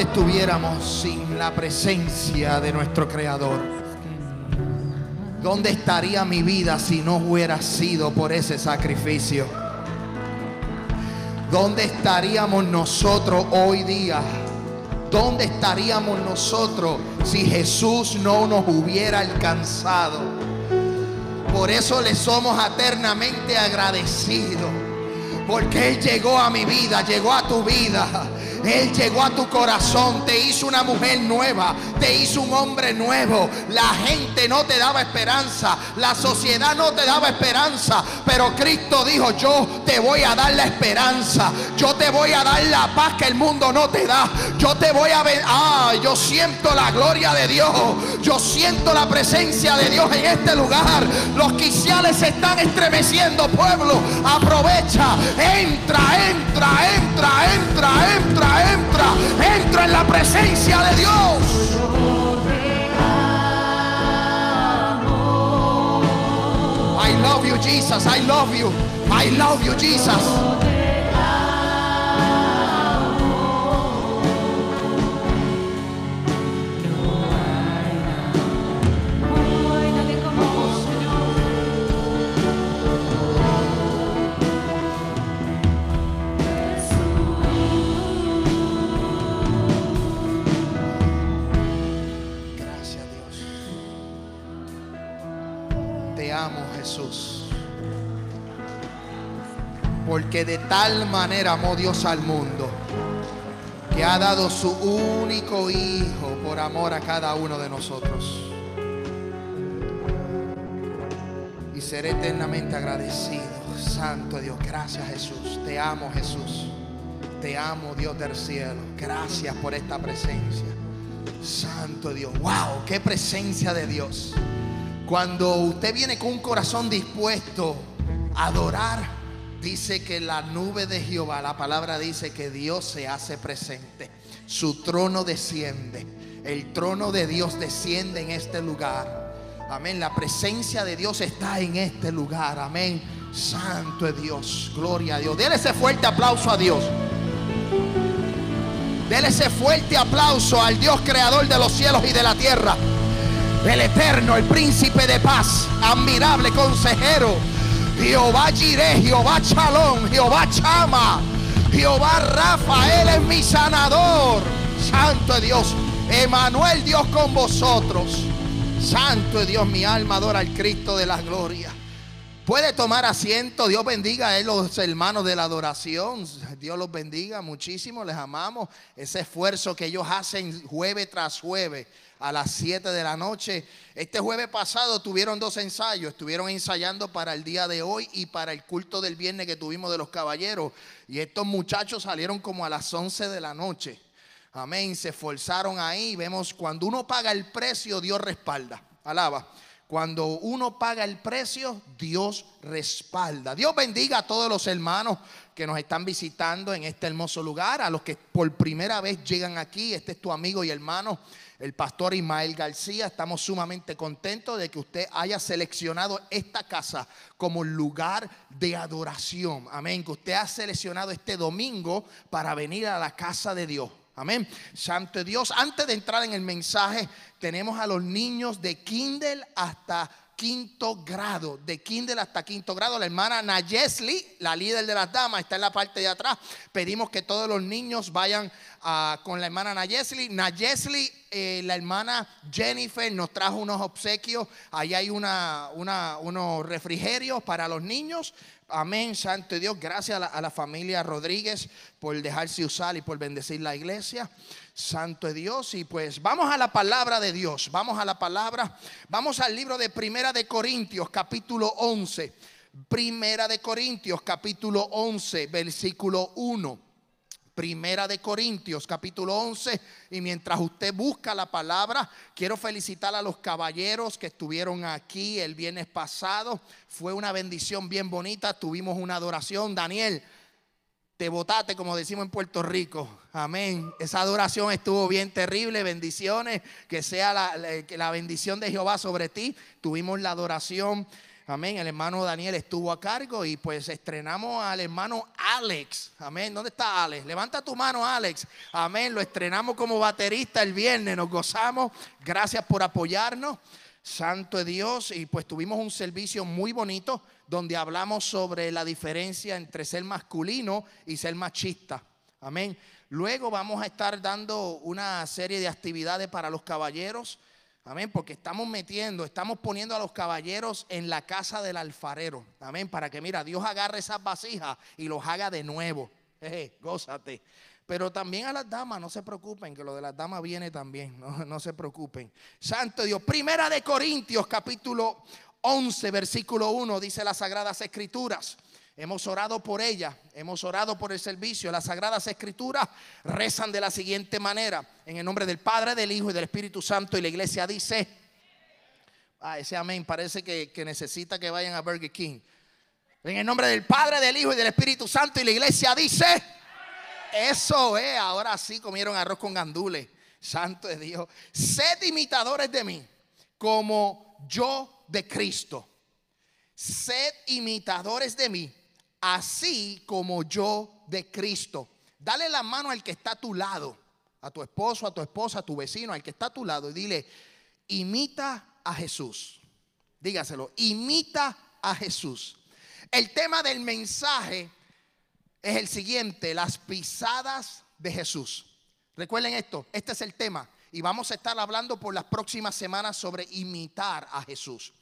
¿Dónde estuviéramos sin la presencia de nuestro Creador? ¿Dónde estaría mi vida si no hubiera sido por ese sacrificio? ¿Dónde estaríamos nosotros hoy día? ¿Dónde estaríamos nosotros si Jesús no nos hubiera alcanzado? Por eso le somos eternamente agradecidos. Porque Él llegó a mi vida, llegó a tu vida. Él llegó a tu corazón, te hizo una mujer nueva, te hizo un hombre nuevo. La gente no te daba esperanza, la sociedad no te daba esperanza, pero Cristo dijo, yo te voy a dar la esperanza, yo te voy a dar la paz que el mundo no te da. Yo te voy a ver, ah, yo siento la gloria de Dios, yo siento la presencia de Dios en este lugar. Los quiciales se están estremeciendo, pueblo, aprovecha, entra, entra, entra, entra, entra entra, en la presencia de Dios. I love you, Jesus. I love you. I love you, Jesus. Jesús. Porque de tal manera amó Dios al mundo que ha dado su único Hijo por amor a cada uno de nosotros. Y seré eternamente agradecido. Santo Dios, gracias Jesús. Te amo Jesús. Te amo Dios del cielo. Gracias por esta presencia. Santo Dios. Wow, qué presencia de Dios. Cuando usted viene con un corazón dispuesto a adorar, dice que la nube de Jehová, la palabra dice que Dios se hace presente. Su trono desciende. El trono de Dios desciende en este lugar. Amén. La presencia de Dios está en este lugar. Amén. Santo es Dios. Gloria a Dios. Dele ese fuerte aplauso a Dios. Dele ese fuerte aplauso al Dios creador de los cielos y de la tierra. El eterno, el príncipe de paz, admirable consejero. Jehová Jireh, Jehová Chalón, Jehová Chama, Jehová Rafa, Él es mi sanador. Santo es Dios, Emanuel Dios con vosotros. Santo es Dios, mi alma adora al Cristo de la gloria. Puede tomar asiento. Dios bendiga a los hermanos de la adoración. Dios los bendiga muchísimo. Les amamos. Ese esfuerzo que ellos hacen jueves tras jueves a las 7 de la noche. Este jueves pasado tuvieron dos ensayos. Estuvieron ensayando para el día de hoy y para el culto del viernes que tuvimos de los caballeros. Y estos muchachos salieron como a las 11 de la noche. Amén. Se esforzaron ahí. Vemos cuando uno paga el precio, Dios respalda. Alaba. Cuando uno paga el precio, Dios respalda. Dios bendiga a todos los hermanos que nos están visitando en este hermoso lugar, a los que por primera vez llegan aquí. Este es tu amigo y hermano, el pastor Ismael García. Estamos sumamente contentos de que usted haya seleccionado esta casa como lugar de adoración. Amén. Que usted ha seleccionado este domingo para venir a la casa de Dios. Amén. Santo Dios. Antes de entrar en el mensaje, tenemos a los niños de Kindle hasta quinto grado, de Kindle hasta quinto grado. La hermana Nayesli, la líder de las damas, está en la parte de atrás. Pedimos que todos los niños vayan ah, con la hermana Nayesli. Nayesli, eh, la hermana Jennifer nos trajo unos obsequios. Ahí hay una, una- unos refrigerios para los niños. Amén, Santo Dios. Gracias a la, a la familia Rodríguez por dejarse usar y por bendecir la iglesia. Santo es Dios. Y pues vamos a la palabra de Dios. Vamos a la palabra. Vamos al libro de Primera de Corintios, capítulo 11. Primera de Corintios, capítulo 11, versículo 1. Primera de Corintios, capítulo 11. Y mientras usted busca la palabra, quiero felicitar a los caballeros que estuvieron aquí el viernes pasado. Fue una bendición bien bonita. Tuvimos una adoración. Daniel, te botaste, como decimos en Puerto Rico. Amén. Esa adoración estuvo bien terrible. Bendiciones. Que sea la, la- bendición de Jehová sobre ti. Tuvimos la adoración Amén. El hermano Daniel estuvo a cargo y pues estrenamos al hermano Alex. Amén. ¿Dónde está Alex? Levanta tu mano, Alex. Amén. Lo estrenamos como baterista el viernes. Nos gozamos. Gracias por apoyarnos. Santo de Dios. Y pues tuvimos un servicio muy bonito donde hablamos sobre la diferencia entre ser masculino y ser machista. Amén. Luego vamos a estar dando una serie de actividades para los caballeros. Amén, porque estamos metiendo, estamos poniendo a los caballeros en la casa del alfarero. Amén, para que mira, Dios agarre esas vasijas y los haga de nuevo. Jeje, gózate. Pero también a las damas, no se preocupen, que lo de las damas viene también, no, no se preocupen. Santo Dios, primera de Corintios, capítulo 11, versículo 1, dice las Sagradas Escrituras. Hemos orado por ella, hemos orado por el servicio. Las Sagradas Escrituras rezan de la siguiente manera, en el nombre del Padre, del Hijo y del Espíritu Santo. Y la iglesia dice, ah, ese amén parece que, que necesita que vayan a Burger King. En el nombre del Padre, del Hijo y del Espíritu Santo. Y la iglesia dice, eso es, ahora sí comieron arroz con gandules. Santo de Dios. Sed imitadores de mí, como yo de Cristo. Sed imitadores de mí, así como yo de Cristo. Dale la mano al que está a tu lado, a tu esposo, a tu esposa, a tu vecino, al que está a tu lado y dile, imita a Jesús. Dígaselo, imita a Jesús. El tema del mensaje es el siguiente, las pisadas de Jesús. Recuerden esto, este es el tema y vamos a estar hablando por las próximas semanas sobre imitar a Jesús.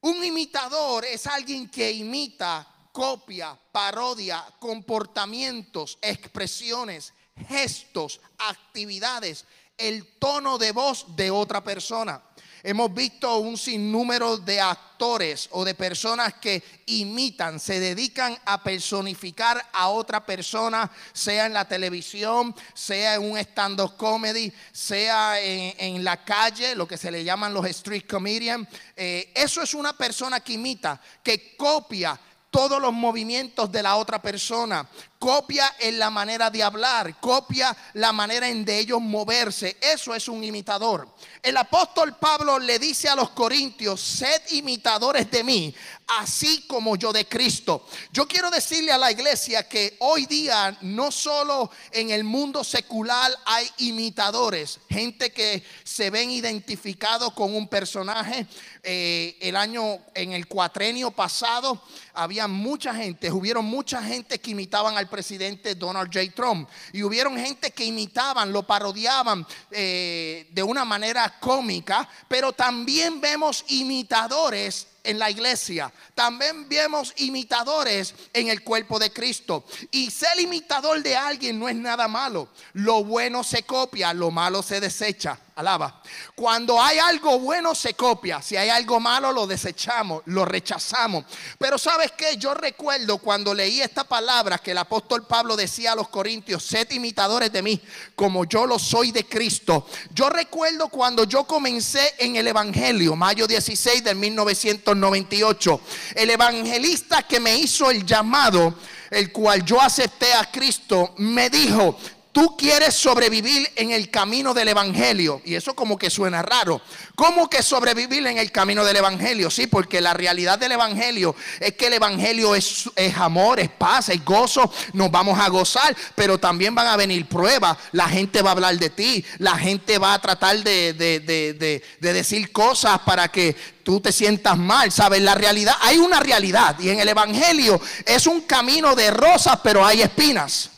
Un imitador es alguien que imita, copia, parodia comportamientos, expresiones, gestos, actividades, el tono de voz de otra persona. Hemos visto un sinnúmero de actores o de personas que imitan, se dedican a personificar a otra persona, sea en la televisión, sea en un stand-up comedy, sea en, la calle, lo que se le llaman los street comedians. Eh, eso es una persona que imita, que copia todos los movimientos de la otra persona, copia en la manera de hablar, copia la manera en de ellos moverse. Eso es un imitador. El apóstol Pablo le dice a los corintios, sed imitadores de mí, así como yo de Cristo. Yo quiero decirle a la iglesia que hoy día no solo en el mundo secular hay imitadores, gente que se ven identificados con un personaje. Eh, el año, en el cuatrenio pasado, había mucha gente, hubieron mucha gente que imitaban al presidente Donald J. Trump. Y hubieron gente que imitaban, lo parodiaban eh, de una manera cómica, pero también vemos imitadores en la iglesia. También vemos imitadores en el cuerpo de Cristo. Y ser imitador de alguien no es nada malo. Lo bueno se copia, lo malo se desecha. Alaba. Cuando hay algo bueno se copia. Si hay algo malo lo desechamos, lo rechazamos. Pero sabes qué? Yo recuerdo cuando leí esta palabra que el apóstol Pablo decía a los corintios, sed imitadores de mí como yo lo soy de Cristo. Yo recuerdo cuando yo comencé en el Evangelio, mayo 16 de 1998. El evangelista que me hizo el llamado, el cual yo acepté a Cristo, me dijo, tú quieres sobrevivir en el camino del Evangelio. Y eso como que suena raro. ¿Cómo que sobrevivir en el camino del Evangelio? Sí, porque la realidad del Evangelio es que el Evangelio es, es, amor, es paz, es gozo. Nos vamos a gozar, pero también van a venir pruebas. La gente va a hablar de ti. La gente va a tratar de, de, de, de decir cosas para que tú te sientas mal, ¿sabes? La realidad, hay una realidad. Y en el Evangelio es un camino de rosas, pero hay espinas.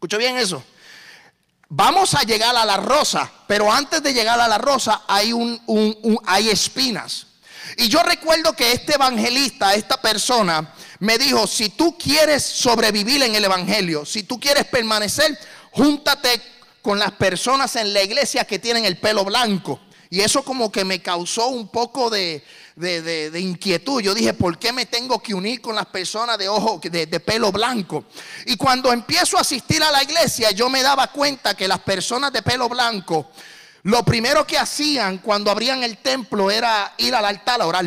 ¿Escuchó bien eso? Vamos a llegar a la rosa, pero antes de llegar a la rosa hay, un, un, un, hay espinas. Y yo recuerdo que este evangelista, esta persona, me dijo, si tú quieres sobrevivir en el evangelio, si tú quieres permanecer, júntate con las personas en la iglesia que tienen el pelo blanco. Y eso como que me causó un poco de, de, de, inquietud. Yo dije, ¿por qué me tengo que unir con las personas de ojo, de, de, pelo blanco? Y cuando empiezo a asistir a la iglesia, yo me daba cuenta que las personas de pelo blanco, lo primero que hacían cuando abrían el templo era ir al altar a orar.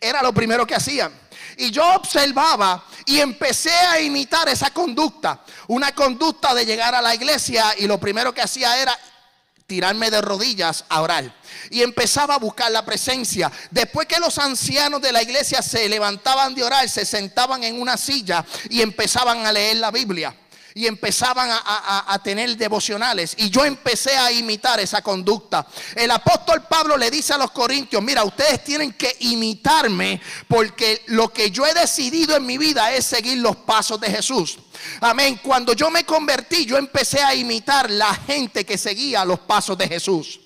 Era lo primero que hacían. Y yo observaba y empecé a imitar esa conducta. Una conducta de llegar a la iglesia y lo primero que hacía era tirarme de rodillas a orar. Y empezaba a buscar la presencia. Después que los ancianos de la iglesia se levantaban de orar, se sentaban en una silla y empezaban a leer la Biblia y empezaban a, a- a tener devocionales. Y yo empecé a imitar esa conducta. El apóstol Pablo le dice a los corintios, mira, ustedes tienen que imitarme porque lo que yo he decidido en mi vida es seguir los pasos de Jesús. Amén. Cuando yo me convertí, yo empecé a imitar la gente que seguía los pasos de Jesús.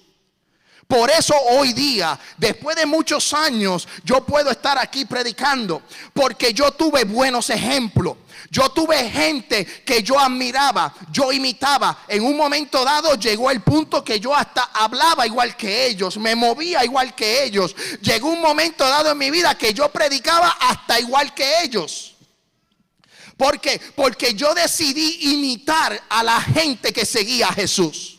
Por eso hoy día, después de muchos años, yo puedo estar aquí predicando. Porque yo tuve buenos ejemplos. Yo tuve gente que yo admiraba, yo imitaba. En un momento dado llegó el punto que yo hasta hablaba igual que ellos, me movía igual que ellos. Llegó un momento dado en mi vida que yo predicaba hasta igual que ellos. ¿Por qué? Porque yo decidí imitar a la gente que seguía a Jesús.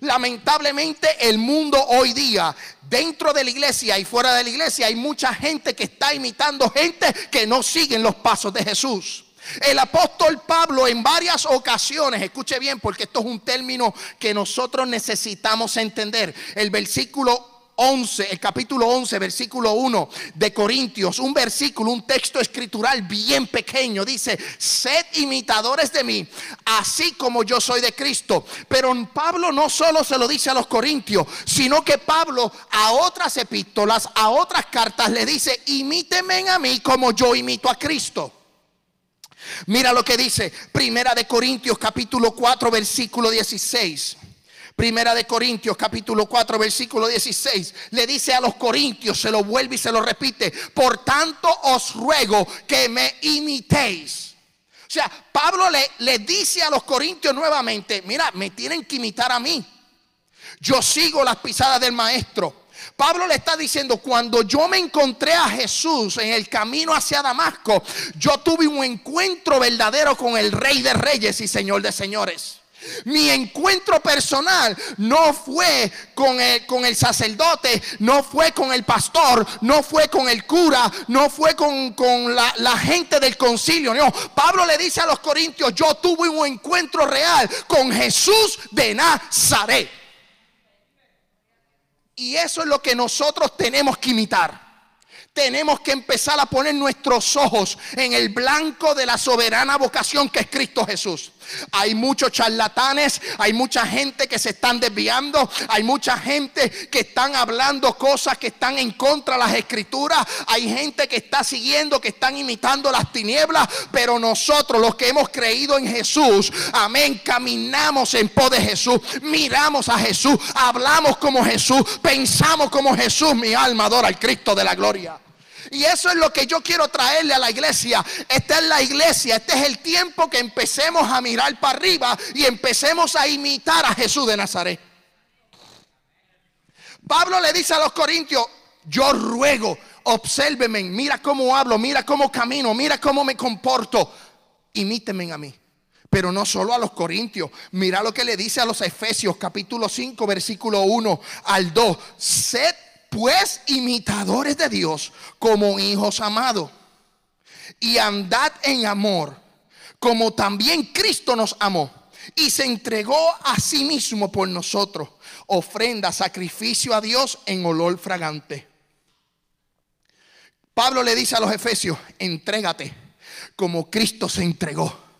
Lamentablemente el mundo hoy día, dentro de la iglesia y fuera de la iglesia, hay mucha gente que está imitando gente que no siguen los pasos de Jesús. El apóstol Pablo en varias ocasiones, escuche bien porque esto es un término que nosotros necesitamos entender. El versículo 11, el capítulo 11, versículo 1 de Corintios, un versículo, un texto escritural bien pequeño, dice, sed imitadores de mí, así como yo soy de Cristo. Pero Pablo no solo se lo dice a los corintios, sino que Pablo a otras epístolas, a otras cartas le dice, imítenme a mí como yo imito a Cristo. Mira lo que dice Primera de Corintios capítulo 4 versículo 16. Primera de Corintios capítulo 4 versículo 16 le dice a los corintios, se lo vuelve y se lo repite, por tanto os ruego que me imitéis. O sea, Pablo le, le dice a los corintios nuevamente, mira, me tienen que imitar a mí. Yo sigo las pisadas del maestro. Pablo le está diciendo, cuando yo me encontré a Jesús en el camino hacia Damasco, yo tuve un encuentro verdadero con el Rey de Reyes y Señor de Señores. Mi encuentro personal no fue con el, con el sacerdote, no fue con el pastor, no fue con el cura, no fue con, con la, la gente del concilio. No, Pablo le dice a los corintios, yo tuve un encuentro real con Jesús de Nazaret. Y eso es lo que nosotros tenemos que imitar. Tenemos que empezar a poner nuestros ojos en el blanco de la soberana vocación que es Cristo Jesús. Hay muchos charlatanes, hay mucha gente que se están desviando, hay mucha gente que están hablando cosas que están en contra de las escrituras, hay gente que está siguiendo, que están imitando las tinieblas, pero nosotros los que hemos creído en Jesús, amén, caminamos en pos de Jesús, miramos a Jesús, hablamos como Jesús, pensamos como Jesús, mi alma adora al Cristo de la gloria. Y eso es lo que yo quiero traerle a la iglesia. Esta es la iglesia, este es el tiempo que empecemos a mirar para arriba y empecemos a imitar a Jesús de Nazaret. Pablo le dice a los corintios, yo ruego, obsérvenme, mira cómo hablo, mira cómo camino, mira cómo me comporto. Imítenme a mí. Pero no solo a los corintios. Mira lo que le dice a los efesios capítulo 5 versículo 1 al 2. Sed pues imitadores de Dios como hijos amados. Y andad en amor, como también Cristo nos amó. Y se entregó a sí mismo por nosotros, ofrenda, sacrificio a Dios en olor fragante. Pablo le dice a los efesios, entrégate como Cristo se entregó.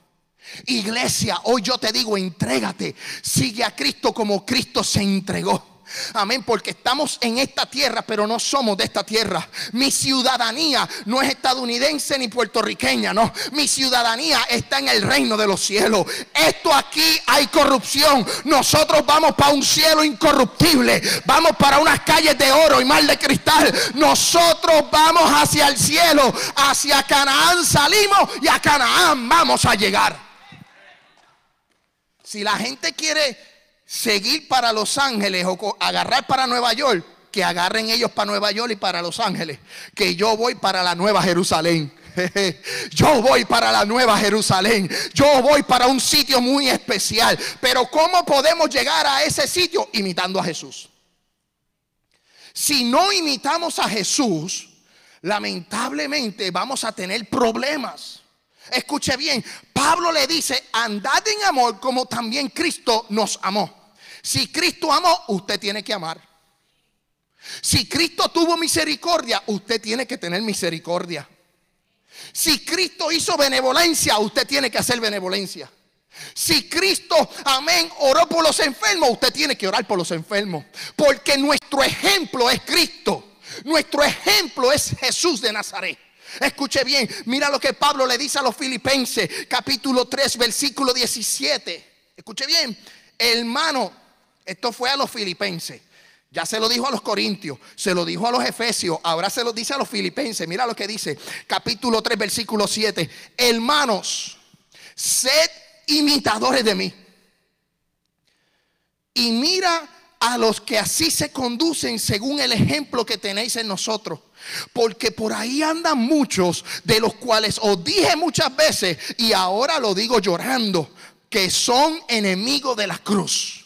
Iglesia, hoy yo te digo, entrégate, sigue a Cristo como Cristo se entregó. Amén, porque estamos en esta tierra, pero no somos de esta tierra. Mi ciudadanía no es estadounidense ni puertorriqueña, no. Mi ciudadanía está en el reino de los cielos. Esto aquí hay corrupción. Nosotros vamos para un cielo incorruptible. Vamos para unas calles de oro y mal de cristal. Nosotros vamos hacia el cielo, hacia Canaán salimos y a Canaán vamos a llegar. Si la gente quiere seguir para Los Ángeles o agarrar para Nueva York, que agarren ellos para Nueva York y para Los Ángeles, que yo voy para la Nueva Jerusalén. Yo voy para la Nueva Jerusalén. Yo voy para un sitio muy especial. Pero ¿cómo podemos llegar a ese sitio? Imitando a Jesús. Si no imitamos a Jesús, lamentablemente vamos a tener problemas. Escuche bien, Pablo le dice, andad en amor como también Cristo nos amó. Si Cristo amó, usted tiene que amar. Si Cristo tuvo misericordia, usted tiene que tener misericordia. Si Cristo hizo benevolencia, usted tiene que hacer benevolencia. Si Cristo, amén, oró por los enfermos, usted tiene que orar por los enfermos. Porque nuestro ejemplo es Cristo. Nuestro ejemplo es Jesús de Nazaret. Escuche bien, mira lo que Pablo le dice a los filipenses, capítulo 3, versículo 17. Escuche bien, hermano, esto fue a los filipenses. Ya se lo dijo a los corintios, se lo dijo a los efesios, ahora se lo dice a los filipenses. Mira lo que dice, capítulo 3, versículo 7. Hermanos, sed imitadores de mí. Y mira a los que así se conducen según el ejemplo que tenéis en nosotros. Porque por ahí andan muchos de los cuales os dije muchas veces y ahora lo digo llorando, que son enemigos de la cruz.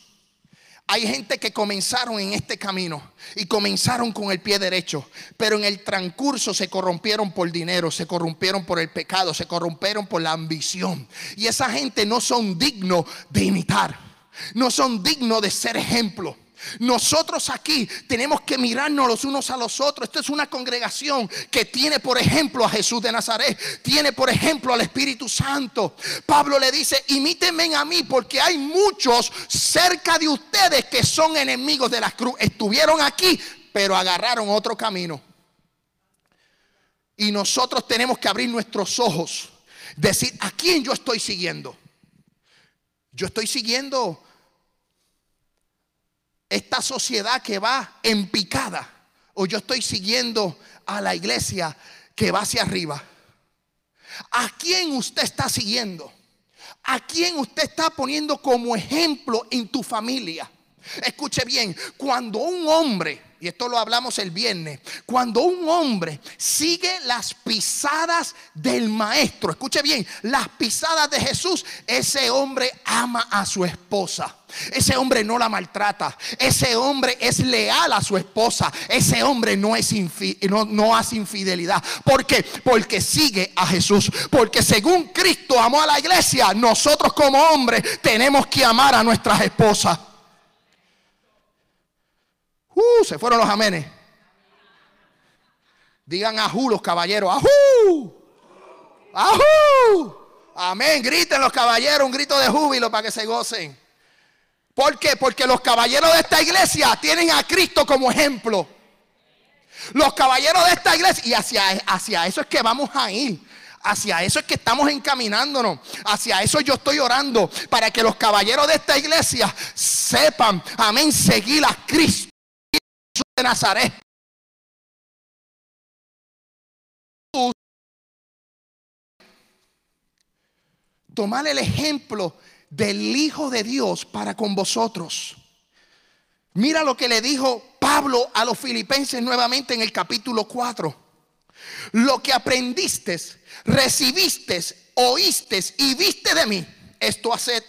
Hay gente que comenzaron en este camino y comenzaron con el pie derecho, pero en el transcurso se corrompieron por dinero, se corrompieron por el pecado, se corrompieron por la ambición. Y esa gente no son dignos de imitar, no son dignos de ser ejemplo. Nosotros aquí tenemos que mirarnos los unos a los otros. Esto es una congregación que tiene por ejemplo a Jesús de Nazaret, tiene por ejemplo al Espíritu Santo. Pablo le dice, imítenme a mí porque hay muchos cerca de ustedes que son enemigos de la cruz. Estuvieron aquí, pero agarraron otro camino. Y nosotros tenemos que abrir nuestros ojos, decir, ¿a quién yo estoy siguiendo? Yo estoy siguiendo esta sociedad que va en picada o yo estoy siguiendo a la iglesia que va hacia arriba. ¿A quién usted está siguiendo? ¿A quién usted está poniendo como ejemplo en tu familia? Escuche bien, cuando un hombre y esto lo hablamos el viernes, cuando un hombre sigue las pisadas del maestro, escuche bien, las pisadas de Jesús, ese hombre ama a su esposa. Ese hombre no la maltrata. Ese hombre es leal a su esposa. Ese hombre no, es no, no hace infidelidad. ¿Por qué? Porque sigue a Jesús. Porque según Cristo amó a la iglesia, nosotros como hombres tenemos que amar a nuestras esposas. Uh, se fueron los amenes. Digan ajú los caballeros. Ajú. Ajú. Amén. Griten los caballeros un grito de júbilo para que se gocen. ¿Por qué? Porque los caballeros de esta iglesia tienen a Cristo como ejemplo. Los caballeros de esta iglesia, y hacia, hacia eso es que vamos a ir. Hacia eso es que estamos encaminándonos. Hacia eso yo estoy orando. Para que los caballeros de esta iglesia sepan, amén, seguir a Cristo de Nazaret. Tomar el ejemplo del Hijo de Dios para con vosotros. Mira lo que le dijo Pablo a los filipenses nuevamente en el capítulo 4. Lo que aprendiste, recibiste, oíste y viste de mí, esto haced.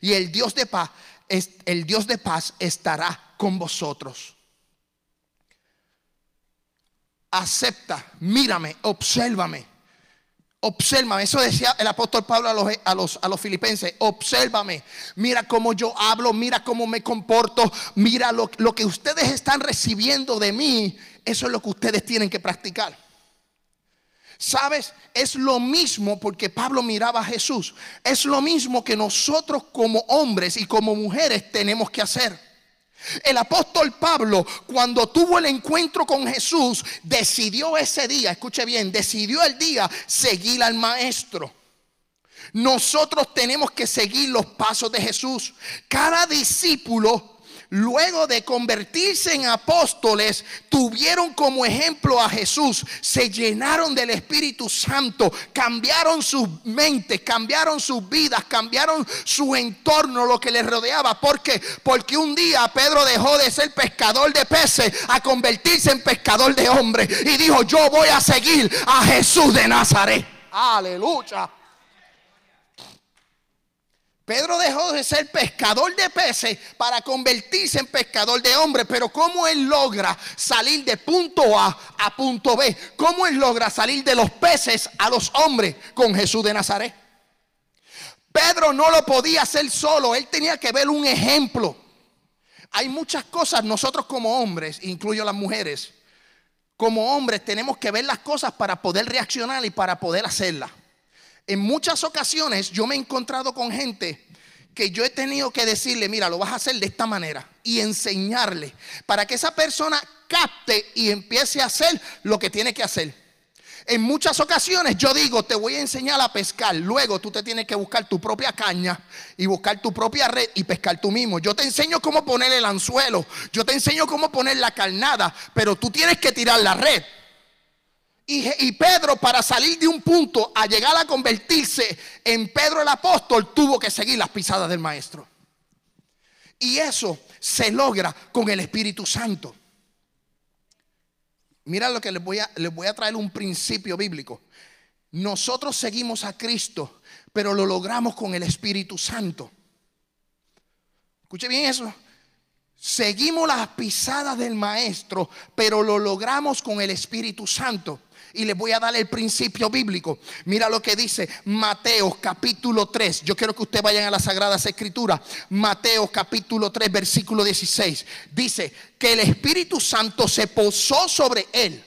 Y el Dios de paz, el Dios de paz estará con vosotros acepta, mírame, obsérvame. Obsérvame, eso decía el apóstol Pablo a los, a, los, a los filipenses, obsérvame, mira cómo yo hablo, mira cómo me comporto, mira lo, lo que ustedes están recibiendo de mí, eso es lo que ustedes tienen que practicar. ¿Sabes? Es lo mismo porque Pablo miraba a Jesús. Es lo mismo que nosotros como hombres y como mujeres tenemos que hacer. El apóstol Pablo, cuando tuvo el encuentro con Jesús, decidió ese día, escuche bien, decidió el día seguir al maestro. Nosotros tenemos que seguir los pasos de Jesús. Cada discípulo luego de convertirse en apóstoles, tuvieron como ejemplo a Jesús, se llenaron del Espíritu Santo, cambiaron sus mentes, cambiaron sus vidas, cambiaron su entorno, lo que les rodeaba. ¿Por qué? Porque un día Pedro dejó de ser pescador de peces a convertirse en pescador de hombres y dijo, yo voy a seguir a Jesús de Nazaret. Aleluya. Pedro dejó de ser pescador de peces para convertirse en pescador de hombres. Pero ¿cómo él logra salir de punto A a punto B? ¿Cómo él logra salir de los peces a los hombres con Jesús de Nazaret? Pedro no lo podía hacer solo. Él tenía que ver un ejemplo. Hay muchas cosas nosotros como hombres, incluyo las mujeres, como hombres tenemos que ver las cosas para poder reaccionar y para poder hacerlas. En muchas ocasiones yo me he encontrado con gente que yo he tenido que decirle, mira, lo vas a hacer de esta manera y enseñarle para que esa persona capte y empiece a hacer lo que tiene que hacer. En muchas ocasiones yo digo, te voy a enseñar a pescar. Luego tú te tienes que buscar tu propia caña y buscar tu propia red y pescar tú mismo. Yo te enseño cómo poner el anzuelo. Yo te enseño cómo poner la carnada. Pero tú tienes que tirar la red. Y, Pedro para salir de un punto a llegar a convertirse en Pedro el apóstol tuvo que seguir las pisadas del maestro. Y eso se logra con el Espíritu Santo. Mira lo que les voy a, les voy a traer un principio bíblico. Nosotros seguimos a Cristo, pero lo logramos con el Espíritu Santo. Escuche bien eso. Seguimos las pisadas del Maestro, pero lo logramos con el Espíritu Santo. Y les voy a dar el principio bíblico. Mira lo que dice Mateo capítulo 3. Yo quiero que ustedes vayan a las Sagradas Escrituras. Mateo capítulo 3, versículo 16. Dice que el Espíritu Santo se posó sobre él.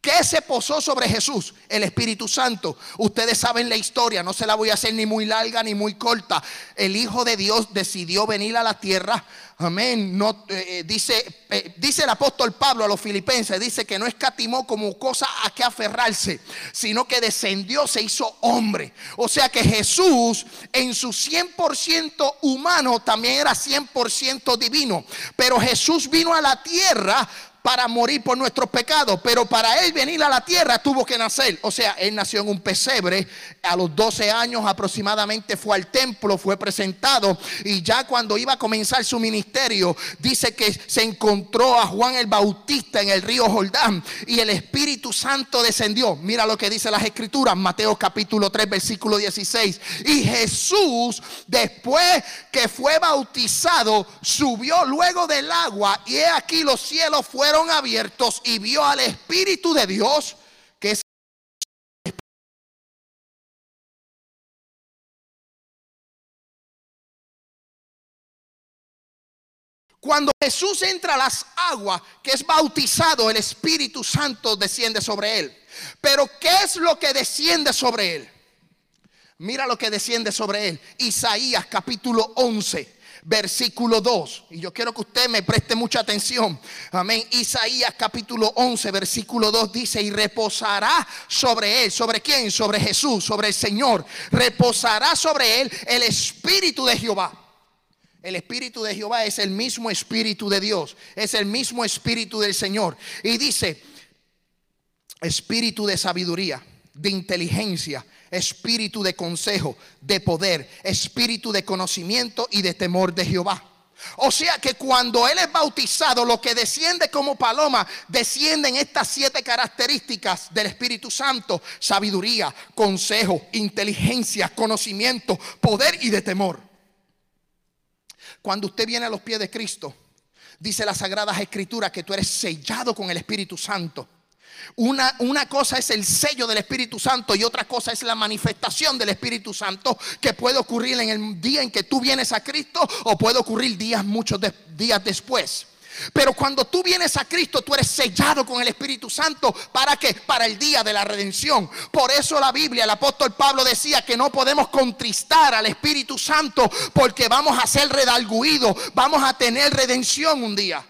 ¿Qué se posó sobre Jesús? El Espíritu Santo. Ustedes saben la historia, no se la voy a hacer ni muy larga ni muy corta. El Hijo de Dios decidió venir a la tierra. Amén. No, eh, eh, dice, eh, dice el apóstol Pablo a los filipenses, dice que no escatimó como cosa a que aferrarse, sino que descendió, se hizo hombre. O sea que Jesús en su 100% humano también era 100% divino. Pero Jesús vino a la tierra para morir por nuestros pecados, pero para él venir a la tierra tuvo que nacer. O sea, él nació en un pesebre, a los 12 años aproximadamente fue al templo, fue presentado y ya cuando iba a comenzar su ministerio, dice que se encontró a Juan el Bautista en el río Jordán y el Espíritu Santo descendió. Mira lo que dice las escrituras, Mateo capítulo 3, versículo 16. Y Jesús, después que fue bautizado, subió luego del agua y he aquí los cielos fueron abiertos y vio al Espíritu de Dios que es Cuando Jesús entra a las aguas, que es bautizado, el Espíritu Santo desciende sobre él. Pero ¿qué es lo que desciende sobre él? Mira lo que desciende sobre él. Isaías capítulo 11 versículo 2. Y yo quiero que usted me preste mucha atención. Amén. Isaías capítulo 11, versículo 2 dice, y reposará sobre él. ¿Sobre quién? Sobre Jesús, sobre el Señor. Reposará sobre él el Espíritu de Jehová. El Espíritu de Jehová es el mismo Espíritu de Dios. Es el mismo Espíritu del Señor. Y dice, Espíritu de sabiduría, de inteligencia espíritu de consejo, de poder, espíritu de conocimiento y de temor de Jehová. O sea que cuando Él es bautizado, lo que desciende como paloma, descienden estas siete características del Espíritu Santo. Sabiduría, consejo, inteligencia, conocimiento, poder y de temor. Cuando usted viene a los pies de Cristo, dice las Sagradas Escrituras que tú eres sellado con el Espíritu Santo. Una, una, cosa es el sello del Espíritu Santo y otra cosa es la manifestación del Espíritu Santo que puede ocurrir en el día en que tú vienes a Cristo o puede ocurrir días, muchos días después. Pero cuando tú vienes a Cristo, tú eres sellado con el Espíritu Santo. ¿Para qué? Para el día de la redención. Por eso la Biblia, el apóstol Pablo decía que no podemos contristar al Espíritu Santo porque vamos a ser redalguidos, vamos a tener redención un día.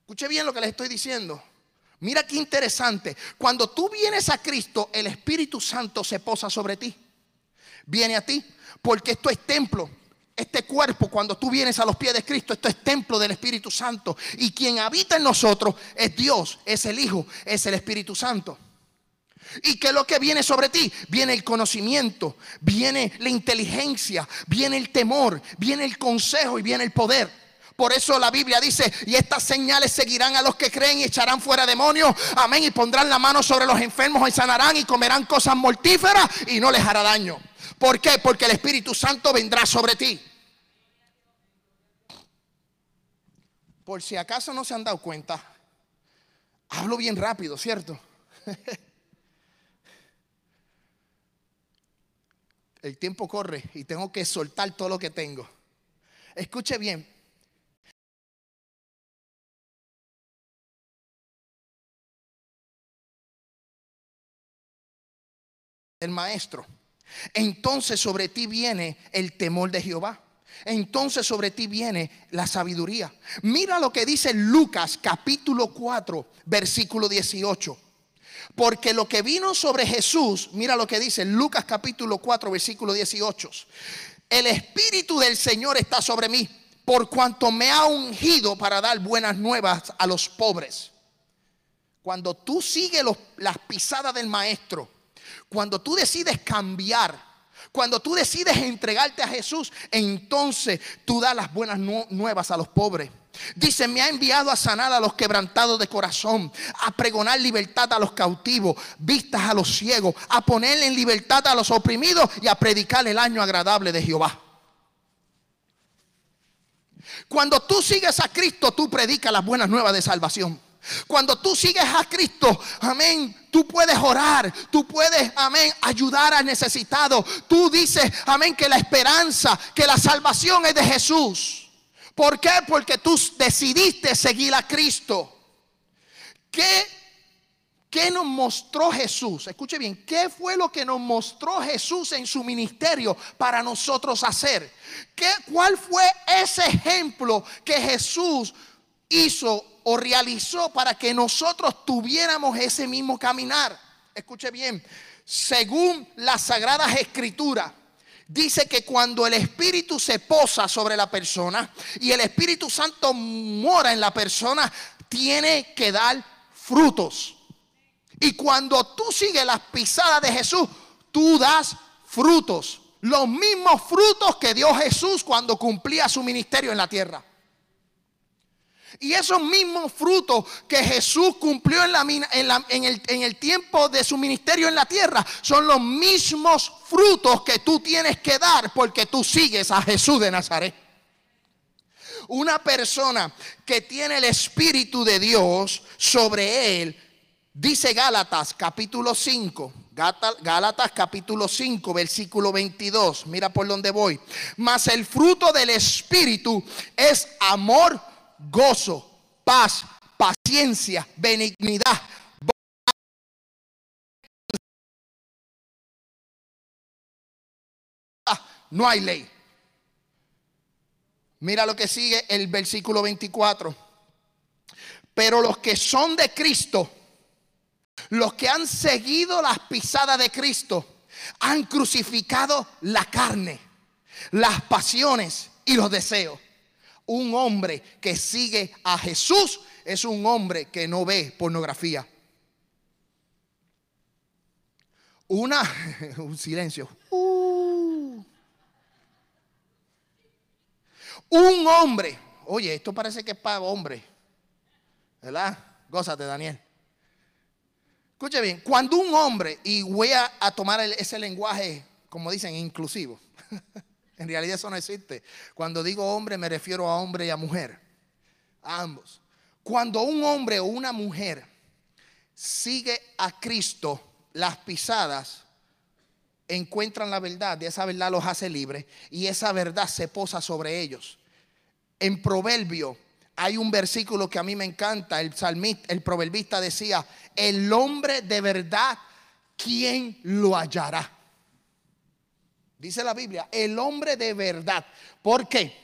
Escuche bien lo que les estoy diciendo. Mira qué interesante. Cuando tú vienes a Cristo, el Espíritu Santo se posa sobre ti. Viene a ti. Porque esto es templo. Este cuerpo, cuando tú vienes a los pies de Cristo, esto es templo del Espíritu Santo. Y quien habita en nosotros es Dios, es el Hijo, es el Espíritu Santo. ¿Y qué es lo que viene sobre ti? Viene el conocimiento, viene la inteligencia, viene el temor, viene el consejo y viene el poder. Por eso la Biblia dice, y estas señales seguirán a los que creen y echarán fuera demonios. Amén. Y pondrán la mano sobre los enfermos y sanarán y comerán cosas mortíferas y no les hará daño. ¿Por qué? Porque el Espíritu Santo vendrá sobre ti. Por si acaso no se han dado cuenta, hablo bien rápido, ¿cierto? El tiempo corre y tengo que soltar todo lo que tengo. Escuche bien, del maestro. Entonces sobre ti viene el temor de Jehová. Entonces sobre ti viene la sabiduría. Mira lo que dice Lucas capítulo 4, versículo 18. Porque lo que vino sobre Jesús, mira lo que dice Lucas capítulo 4, versículo 18. El Espíritu del Señor está sobre mí, por cuanto me ha ungido para dar buenas nuevas a los pobres. Cuando tú sigues las pisadas del Maestro, cuando tú decides cambiar, cuando tú decides entregarte a Jesús, entonces tú das las buenas nu- nuevas a los pobres. Dice, me ha enviado a sanar a los quebrantados de corazón, a pregonar libertad a los cautivos, vistas a los ciegos, a poner en libertad a los oprimidos y a predicar el año agradable de Jehová. Cuando tú sigues a Cristo, tú predicas las buenas nuevas de salvación. Cuando tú sigues a Cristo, amén, tú puedes orar, tú puedes, amén, ayudar al necesitado. Tú dices, amén, que la esperanza, que la salvación es de Jesús. ¿Por qué? Porque tú decidiste seguir a Cristo. ¿Qué, qué nos mostró Jesús? Escuche bien, ¿qué fue lo que nos mostró Jesús en su ministerio para nosotros hacer? ¿Qué, ¿Cuál fue ese ejemplo que Jesús hizo o realizó para que nosotros tuviéramos ese mismo caminar? Escuche bien, según las sagradas escrituras, Dice que cuando el Espíritu se posa sobre la persona y el Espíritu Santo mora en la persona, tiene que dar frutos. Y cuando tú sigues las pisadas de Jesús, tú das frutos. Los mismos frutos que dio Jesús cuando cumplía su ministerio en la tierra. Y esos mismos frutos que Jesús cumplió en, la, en, la- en el, en el tiempo de su ministerio en la tierra son los mismos frutos que tú tienes que dar porque tú sigues a Jesús de Nazaret. Una persona que tiene el Espíritu de Dios sobre él, dice Gálatas capítulo 5, Gata- Gálatas capítulo 5, versículo 22, mira por dónde voy. Mas el fruto del Espíritu es amor, gozo, paz, paciencia, benignidad. No hay ley. Mira lo que sigue el versículo 24. Pero los que son de Cristo, los que han seguido las pisadas de Cristo, han crucificado la carne, las pasiones y los deseos. Un hombre que sigue a Jesús es un hombre que no ve pornografía. Una, un silencio. Uh. Un hombre, oye, esto parece que es para hombre, ¿verdad? Gózate, Daniel. Escuche bien, cuando un hombre, y voy a, tomar ese lenguaje, como dicen, inclusivo, en realidad eso no existe. Cuando digo hombre me refiero a hombre y a mujer, a ambos. Cuando un hombre o una mujer sigue a Cristo, las pisadas encuentran la verdad y esa verdad los hace libres y esa verdad se posa sobre ellos. En Proverbio hay un versículo que a mí me encanta, el salmista, el proverbista decía, el hombre de verdad, ¿quién lo hallará? Dice la Biblia, el hombre de verdad. ¿Por qué?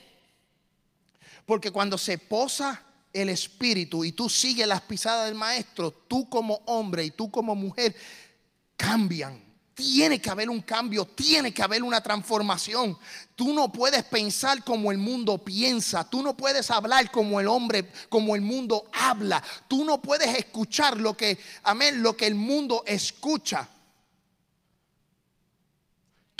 Porque cuando se posa el espíritu y tú sigues las pisadas del maestro, tú como hombre y tú como mujer cambian. Tiene que haber un cambio, tiene que haber una transformación. Tú no puedes pensar como el mundo piensa, tú no puedes hablar como el hombre, como el mundo habla. Tú no puedes escuchar lo que, amén, lo que el mundo escucha.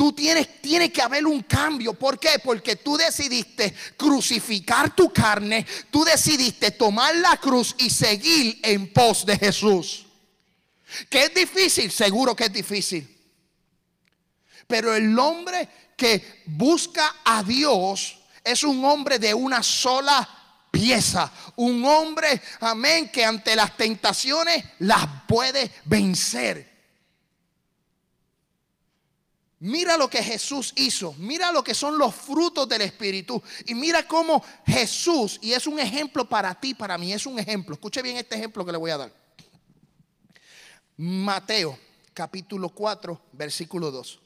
Tú tienes, tiene que haber un cambio. ¿Por qué? Porque tú decidiste crucificar tu carne, tú decidiste tomar la cruz y seguir en pos de Jesús. ¿Que es difícil? Seguro que es difícil. Pero el hombre que busca a Dios es un hombre de una sola pieza. Un hombre, amén, que ante las tentaciones las puede vencer. Mira lo que Jesús hizo, mira lo que son los frutos del Espíritu y mira cómo Jesús, y es un ejemplo para ti, para mí, es un ejemplo. Escuche bien este ejemplo que le voy a dar. Mateo capítulo 4, versículo 2.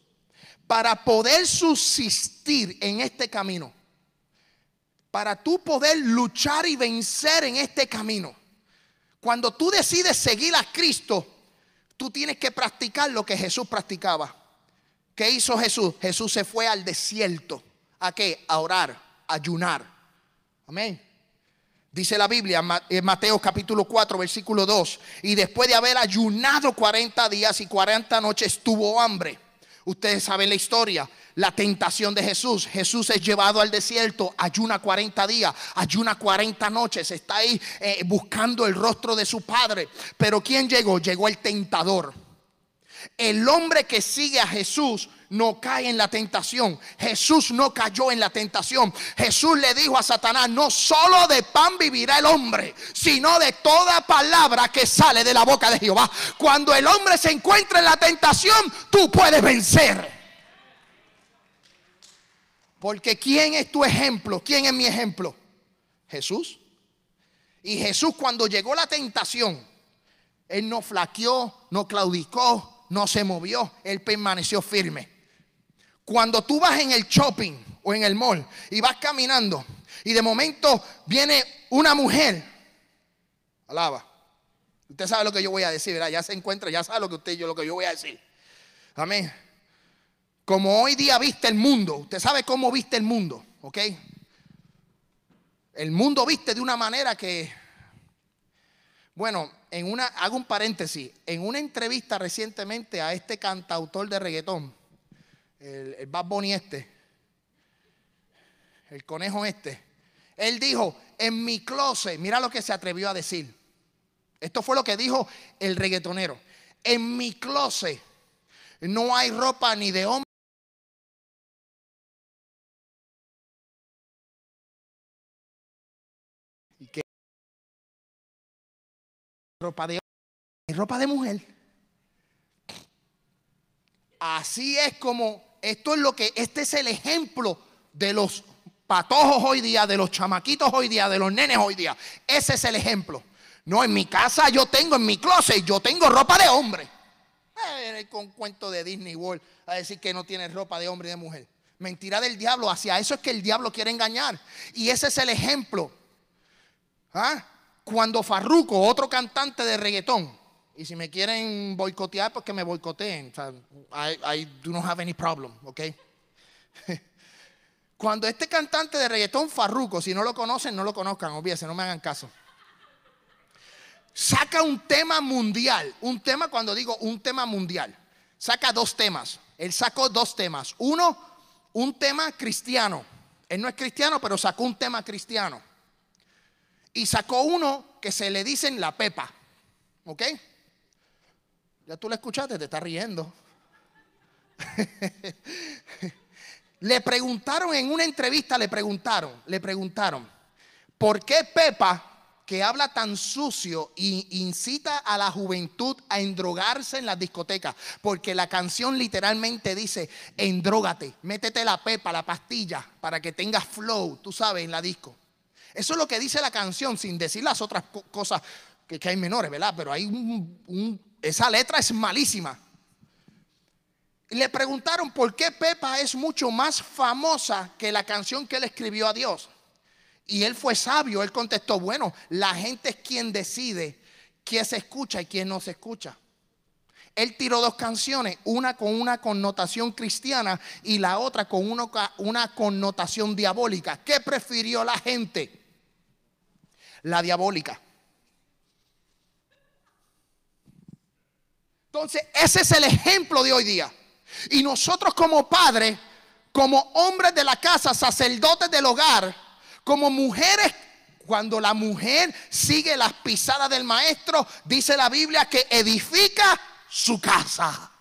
Para poder subsistir en este camino, para tú poder luchar y vencer en este camino, cuando tú decides seguir a Cristo, tú tienes que practicar lo que Jesús practicaba. ¿Qué hizo Jesús? Jesús se fue al desierto. ¿A qué? A orar, a ayunar. Amén. Dice la Biblia en Mateo capítulo 4, versículo 2. Y después de haber ayunado 40 días y 40 noches tuvo hambre. Ustedes saben la historia, la tentación de Jesús. Jesús es llevado al desierto, ayuna 40 días, ayuna 40 noches, está ahí eh, buscando el rostro de su padre. Pero ¿quién llegó? Llegó el tentador. El hombre que sigue a Jesús no cae en la tentación. Jesús no cayó en la tentación. Jesús le dijo a Satanás, no solo de pan vivirá el hombre, sino de toda palabra que sale de la boca de Jehová. Cuando el hombre se encuentra en la tentación, tú puedes vencer. Porque ¿quién es tu ejemplo? ¿Quién es mi ejemplo? Jesús. Y Jesús cuando llegó la tentación, él no flaqueó, no claudicó, no se movió, él permaneció firme. Cuando tú vas en el shopping o en el mall y vas caminando y de momento viene una mujer, alaba. Usted sabe lo que yo voy a decir, ¿verdad? Ya se encuentra, ya sabe lo que usted yo lo que yo voy a decir. Amén. Como hoy día viste el mundo, usted sabe cómo viste el mundo, ¿ok? El mundo viste de una manera que, bueno, en una, hago un paréntesis, en una entrevista recientemente a este cantautor de reggaetón, el, el Bad Bunny este, el conejo este, él dijo, en mi closet, mira lo que se atrevió a decir. Esto fue lo que dijo el reggaetonero. En mi closet no hay ropa ni de hombre. Ropa de hombre, ropa de mujer. Así es como, esto es lo que, este es el ejemplo de los patojos hoy día, de los chamaquitos hoy día, de los nenes hoy día. Ese es el ejemplo. No, en mi casa yo tengo, en mi closet, yo tengo ropa de hombre. Eh, con cuento de Disney World a decir que no tiene ropa de hombre y de mujer. Mentira del diablo, hacia eso es que el diablo quiere engañar. Y ese es el ejemplo. ¿Ah? Cuando Farruco, otro cantante de reggaetón, y si me quieren boicotear, pues que me boicoteen. O sea, I, I do not have any problem, ¿ok? Cuando este cantante de reggaetón Farruco, si no lo conocen, no lo conozcan, obviamente, no me hagan caso. Saca un tema mundial, un tema cuando digo un tema mundial, saca dos temas. Él sacó dos temas. Uno, un tema cristiano. Él no es cristiano, pero sacó un tema cristiano. Y sacó uno que se le dicen la pepa. ¿Ok? Ya tú la escuchaste, te está riendo. le preguntaron en una entrevista, le preguntaron, le preguntaron, ¿por qué Pepa, que habla tan sucio e incita a la juventud a endrogarse en las discotecas? Porque la canción literalmente dice, endrógate, métete la Pepa, la pastilla, para que tengas flow, tú sabes, en la disco. Eso es lo que dice la canción, sin decir las otras cosas que, hay menores, ¿verdad? Pero hay un, esa letra es malísima. Le preguntaron por qué Pepa es mucho más famosa que la canción que él escribió a Dios. Y él fue sabio, él contestó, bueno, la gente es quien decide quién se escucha y quién no se escucha. Él tiró dos canciones, una con una connotación cristiana y la otra con una connotación diabólica. ¿Qué prefirió la gente? La diabólica. Entonces, ese es el ejemplo de hoy día. Y nosotros como padres, como hombres de la casa, sacerdotes del hogar, como mujeres, cuando la mujer sigue las pisadas del maestro, dice la Biblia que edifica su casa.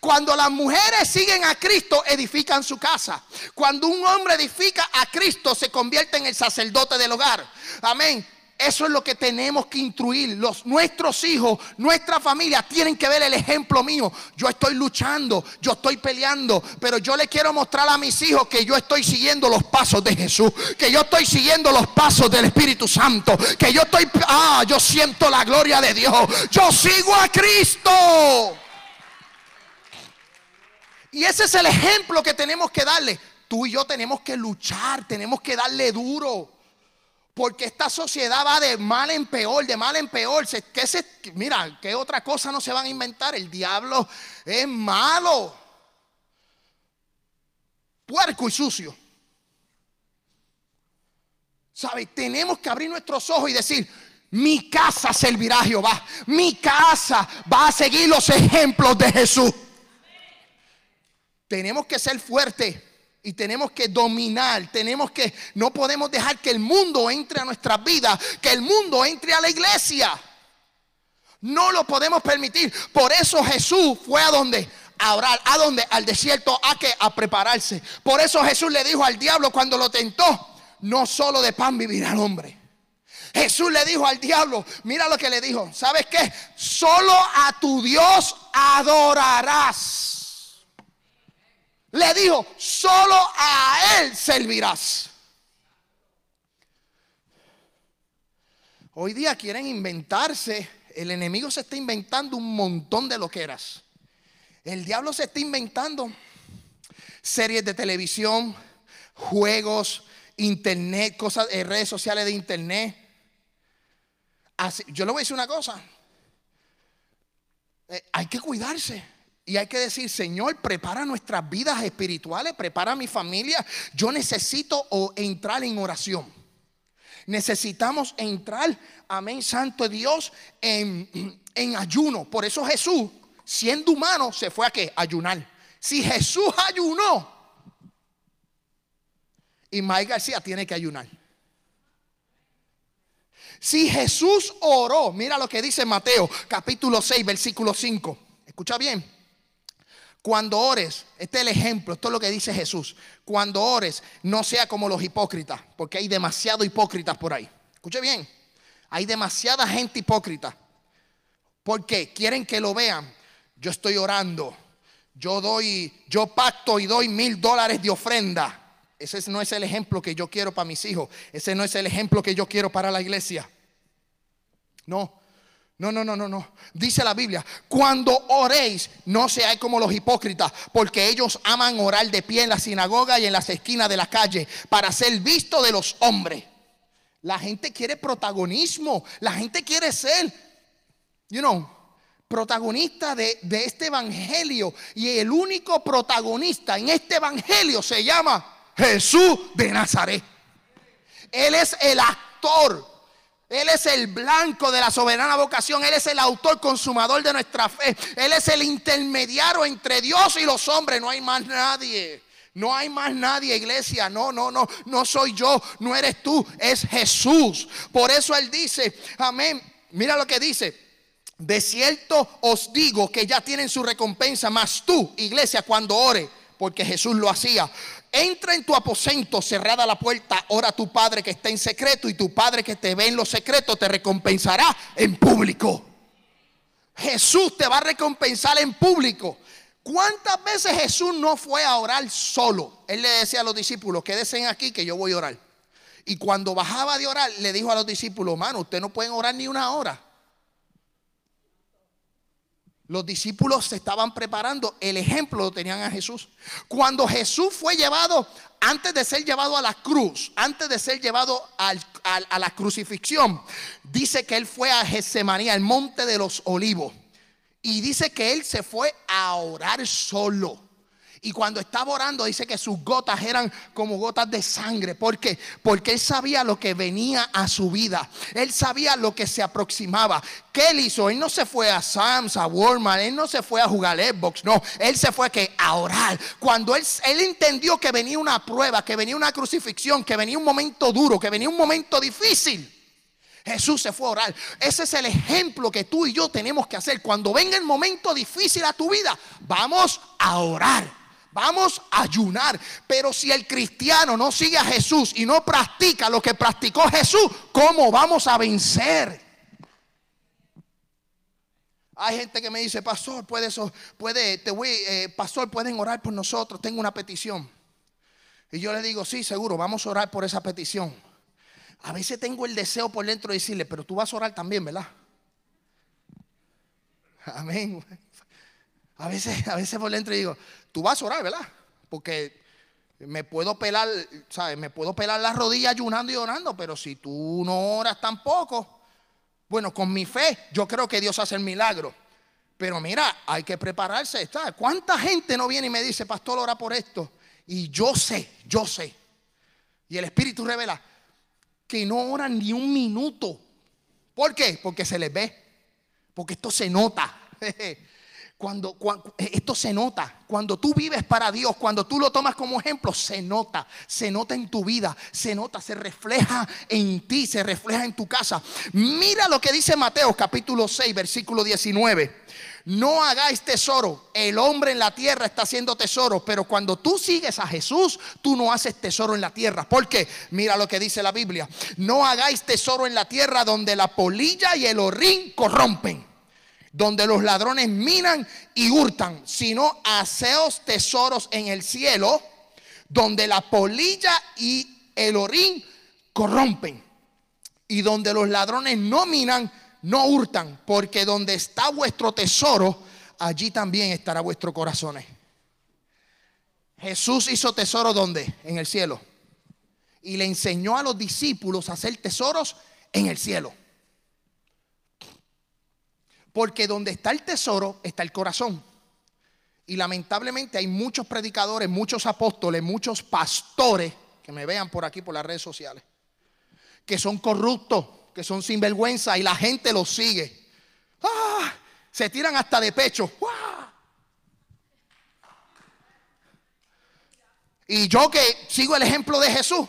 Cuando las mujeres siguen a Cristo, edifican su casa. Cuando un hombre edifica a Cristo, se convierte en el sacerdote del hogar. Amén. Eso es lo que tenemos que instruir. Los, nuestros hijos, nuestra familia tienen que ver el ejemplo mío. Yo estoy luchando, yo estoy peleando, pero yo le quiero mostrar a mis hijos que yo estoy siguiendo los pasos de Jesús, que yo estoy siguiendo los pasos del Espíritu Santo, que yo estoy, ah, yo siento la gloria de Dios. Yo sigo a Cristo. Y ese es el ejemplo que tenemos que darle. Tú y yo tenemos que luchar, tenemos que darle duro. Porque esta sociedad va de mal en peor, de mal en peor. Se- ¿qué se- mira, ¿qué otra cosa no se van a inventar? El diablo es malo. Puerco y sucio. ¿Sabe? Tenemos que abrir nuestros ojos y decir, mi casa servirá a Jehová. Mi casa va a seguir los ejemplos de Jesús. Tenemos que ser fuertes y tenemos que dominar. Tenemos que, no podemos dejar que el mundo entre a nuestras vidas, que el mundo entre a la iglesia. No lo podemos permitir. Por eso Jesús fue a donde? A orar. ¿A donde? Al desierto. ¿A que A prepararse. Por eso Jesús le dijo al diablo cuando lo tentó, no solo de pan vivirá el hombre. Jesús le dijo al diablo, mira lo que le dijo, ¿sabes qué? Solo a tu Dios adorarás. Le dijo, solo a Él servirás. Hoy día quieren inventarse, el enemigo se está inventando un montón de loqueras. El diablo se está inventando series de televisión, juegos, internet, cosas, eh, redes sociales de internet. Yo le voy a decir una cosa. Eh, hay que cuidarse. Y hay que decir, Señor, prepara nuestras vidas espirituales, prepara mi familia. Yo necesito entrar en oración. Necesitamos entrar, amén, Santo Dios, en, en ayuno. Por eso Jesús, siendo humano, se fue a qué? Ayunar. Si Jesús ayunó, Ismael García tiene que ayunar. Si Jesús oró, mira lo que dice Mateo capítulo 6, versículo 5. Escucha bien. Cuando ores, este es el ejemplo, esto es lo que dice Jesús. Cuando ores, no sea como los hipócritas, porque hay demasiado hipócritas por ahí. Escuche bien, hay demasiada gente hipócrita. Porque quieren que lo vean. Yo estoy orando, yo doy, yo pacto y doy mil dólares de ofrenda. Ese no es el ejemplo que yo quiero para mis hijos. Ese no es el ejemplo que yo quiero para la iglesia. No. No, no, no, no, no. Dice la Biblia, cuando oréis, no seáis como los hipócritas, porque ellos aman orar de pie en la sinagoga y en las esquinas de la calle para ser visto de los hombres. La gente quiere protagonismo, la gente quiere ser, you know, protagonista de, de este evangelio. Y el único protagonista en este evangelio se llama Jesús de Nazaret. Él es el actor. Él es el blanco de la soberana vocación. Él es el autor consumador de nuestra fe. Él es el intermediario entre Dios y los hombres. No hay más nadie. No hay más nadie, iglesia. No, no, no. No soy yo. No eres tú. Es Jesús. Por eso Él dice, amén. Mira lo que dice. De cierto os digo que ya tienen su recompensa. Mas tú, iglesia, cuando ore, porque Jesús lo hacía. Entra en tu aposento, cerrada la puerta, ora a tu Padre que está en secreto y tu Padre que te ve en lo secreto te recompensará en público. Jesús te va a recompensar en público. ¿Cuántas veces Jesús no fue a orar solo? Él le decía a los discípulos, quédense aquí que yo voy a orar. Y cuando bajaba de orar, le dijo a los discípulos, mano, ustedes no pueden orar ni una hora. Los discípulos se estaban preparando, el ejemplo lo tenían a Jesús. Cuando Jesús fue llevado, antes de ser llevado a la cruz, antes de ser llevado a la crucifixión, dice que él fue a Getsemaní, al monte de los olivos. Y dice que él se fue a orar solo. Y cuando estaba orando, dice que sus gotas eran como gotas de sangre. ¿Por qué? Porque él sabía lo que venía a su vida. Él sabía lo que se aproximaba. ¿Qué él hizo? Él no se fue a Sam's, a Walmart. Él no se fue a jugar Xbox. No, él se fue que a orar. Cuando él, él entendió que venía una prueba, que venía una crucifixión, que venía un momento duro, que venía un momento difícil. Jesús se fue a orar. Ese es el ejemplo que tú y yo tenemos que hacer. Cuando venga el momento difícil a tu vida, vamos a orar. Vamos a ayunar. Pero si el cristiano no sigue a Jesús y no practica lo que practicó Jesús, ¿cómo vamos a vencer? Hay gente que me dice, pastor, puede, eso, puede, te voy, eh, pastor, pueden orar por nosotros. Tengo una petición. Y yo le digo, sí, seguro, vamos a orar por esa petición. A veces tengo el deseo por dentro de decirle, pero tú vas a orar también, ¿verdad? Amén. A veces, a veces por dentro digo, tú vas a orar, ¿verdad? Porque me puedo pelar, ¿sabes? Me puedo pelar las rodillas ayunando y orando, pero si tú no oras tampoco, bueno, con mi fe, yo creo que Dios hace el milagro. Pero mira, hay que prepararse. ¿está? ¿Cuánta gente no viene y me dice, pastor, ora por esto? Y yo sé, yo sé. Y el Espíritu revela que no oran ni un minuto. ¿Por qué? Porque se les ve. Porque esto se nota. Cuando, esto se nota, cuando tú vives para Dios, cuando tú lo tomas como ejemplo, se nota, se nota en tu vida, se nota, se refleja en ti, se refleja en tu casa. Mira lo que dice Mateo capítulo 6, versículo 19. No hagáis tesoro. El hombre en la tierra está haciendo tesoro, pero cuando tú sigues a Jesús, tú no haces tesoro en la tierra. ¿Por qué? Mira lo que dice la Biblia. No hagáis tesoro en la tierra donde la polilla y el horrín corrompen donde los ladrones minan y hurtan, sino haceos tesoros en el cielo, donde la polilla y el orín corrompen, y donde los ladrones no minan, no hurtan, porque donde está vuestro tesoro, allí también estará vuestro corazón. Jesús hizo tesoro donde? En el cielo. Y le enseñó a los discípulos a hacer tesoros en el cielo. Porque donde está el tesoro está el corazón. Y lamentablemente hay muchos predicadores, muchos apóstoles, muchos pastores que me vean por aquí por las redes sociales, que son corruptos, que son sinvergüenza y la gente los sigue. ¡Ah! Se tiran hasta de pecho. Y yo que sigo el ejemplo de Jesús,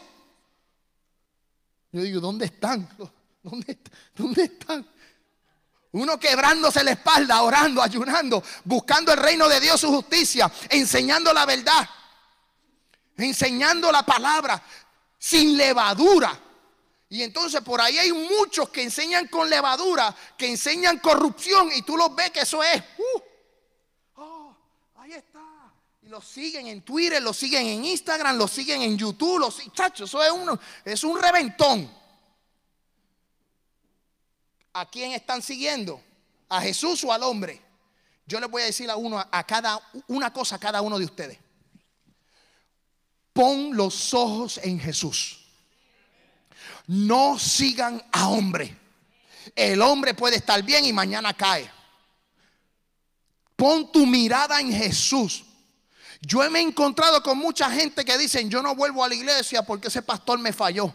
yo digo, ¿dónde están? ¿Dónde, dónde están? Uno quebrándose la espalda, orando, ayunando, buscando el reino de Dios, su justicia, enseñando la verdad, enseñando la palabra, sin levadura. Y entonces por ahí hay muchos que enseñan con levadura, que enseñan corrupción y tú los ves que eso es. Uh, oh, ahí está. Y lo siguen en Twitter, lo siguen en Instagram, lo siguen en YouTube, los chachos, eso es, uno, es un reventón. ¿A quién están siguiendo? ¿A Jesús o al hombre? Yo les voy a decir a uno, a cada una cosa a cada uno de ustedes. Pon los ojos en Jesús. No sigan a hombre. El hombre puede estar bien y mañana cae. Pon tu mirada en Jesús. Yo me he encontrado con mucha gente que dicen, yo no vuelvo a la iglesia porque ese pastor me falló.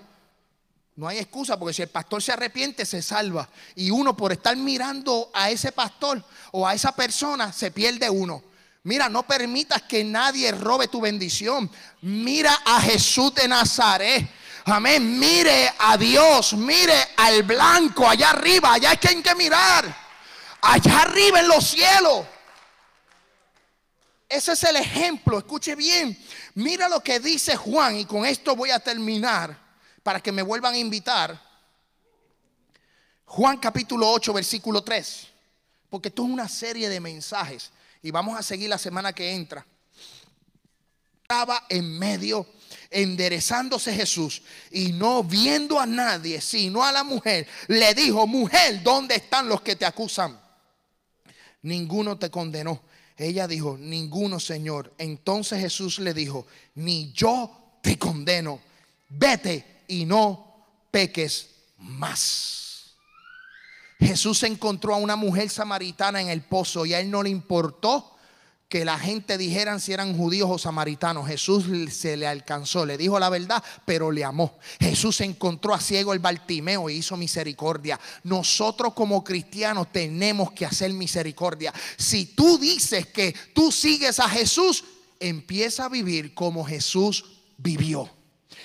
No hay excusa porque si el pastor se arrepiente se salva. Y uno por estar mirando a ese pastor o a esa persona se pierde uno. Mira, no permitas que nadie robe tu bendición. Mira a Jesús de Nazaret. Amén. Mire a Dios. Mire al blanco allá arriba. Allá hay que hay que mirar. Allá arriba en los cielos. Ese es el ejemplo. Escuche bien. Mira lo que dice Juan. Y con esto voy a terminar para que me vuelvan a invitar. Juan capítulo 8, versículo 3. Porque esto es una serie de mensajes. Y vamos a seguir la semana que entra. Estaba en medio, enderezándose Jesús. Y no viendo a nadie, sino a la mujer. Le dijo, mujer, ¿dónde están los que te acusan? Ninguno te condenó. Ella dijo, ninguno, Señor. Entonces Jesús le dijo, ni yo te condeno. Vete y no peques más. Jesús encontró a una mujer samaritana en el pozo y a él no le importó que la gente dijeran si eran judíos o samaritanos. Jesús se le alcanzó, le dijo la verdad, pero le amó. Jesús encontró a ciego el Bartimeo y hizo misericordia. Nosotros como cristianos tenemos que hacer misericordia. Si tú dices que tú sigues a Jesús, empieza a vivir como Jesús vivió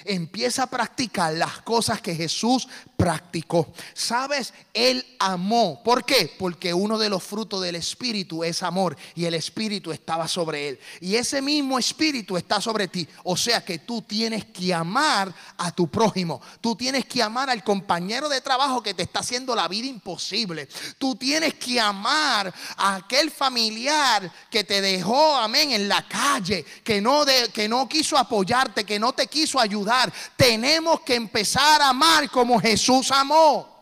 empieza a practicar las cosas que Jesús practicó. ¿Sabes? Él amó. ¿Por qué? Porque uno de los frutos del Espíritu es amor y el Espíritu estaba sobre él. Y ese mismo Espíritu está sobre ti. O sea que tú tienes que amar a tu prójimo. Tú tienes que amar al compañero de trabajo que te está haciendo la vida imposible. Tú tienes que amar a aquel familiar que te dejó, amén, en la calle, que no, que no quiso apoyarte, que no te quiso ayudar. Tenemos que empezar a amar como Jesús amó.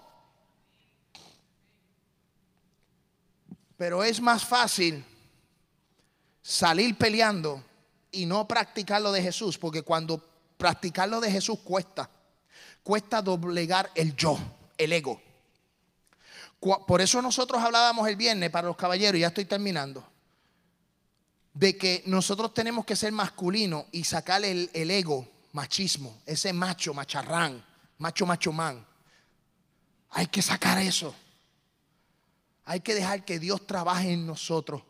Pero es más fácil salir peleando y no practicar lo de Jesús, porque cuando practicar lo de Jesús cuesta, cuesta doblegar el yo, el ego. Por eso nosotros hablábamos el viernes para los caballeros, ya estoy terminando, de que nosotros tenemos que ser masculinos y sacar el, el ego, machismo, ese macho, macharrán, macho, macho man. Hay que sacar eso. Hay que dejar que Dios trabaje en nosotros.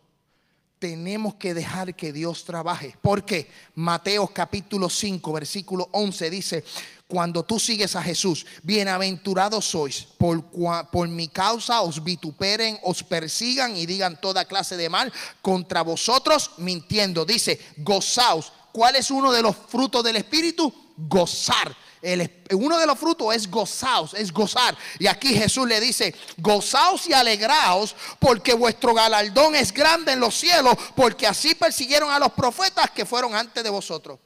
Tenemos que dejar que Dios trabaje. Porque Mateo capítulo 5, versículo 11 dice, cuando tú sigues a Jesús, bienaventurados sois, por, por mi causa os vituperen, os persigan y digan toda clase de mal contra vosotros, mintiendo. Dice, gozaos. ¿Cuál es uno de los frutos del Espíritu? Gozar. El uno de los frutos es gozaos, es gozar. Y aquí Jesús le dice, gozaos y alegraos porque vuestro galardón es grande en los cielos, porque así persiguieron a los profetas que fueron antes de vosotros.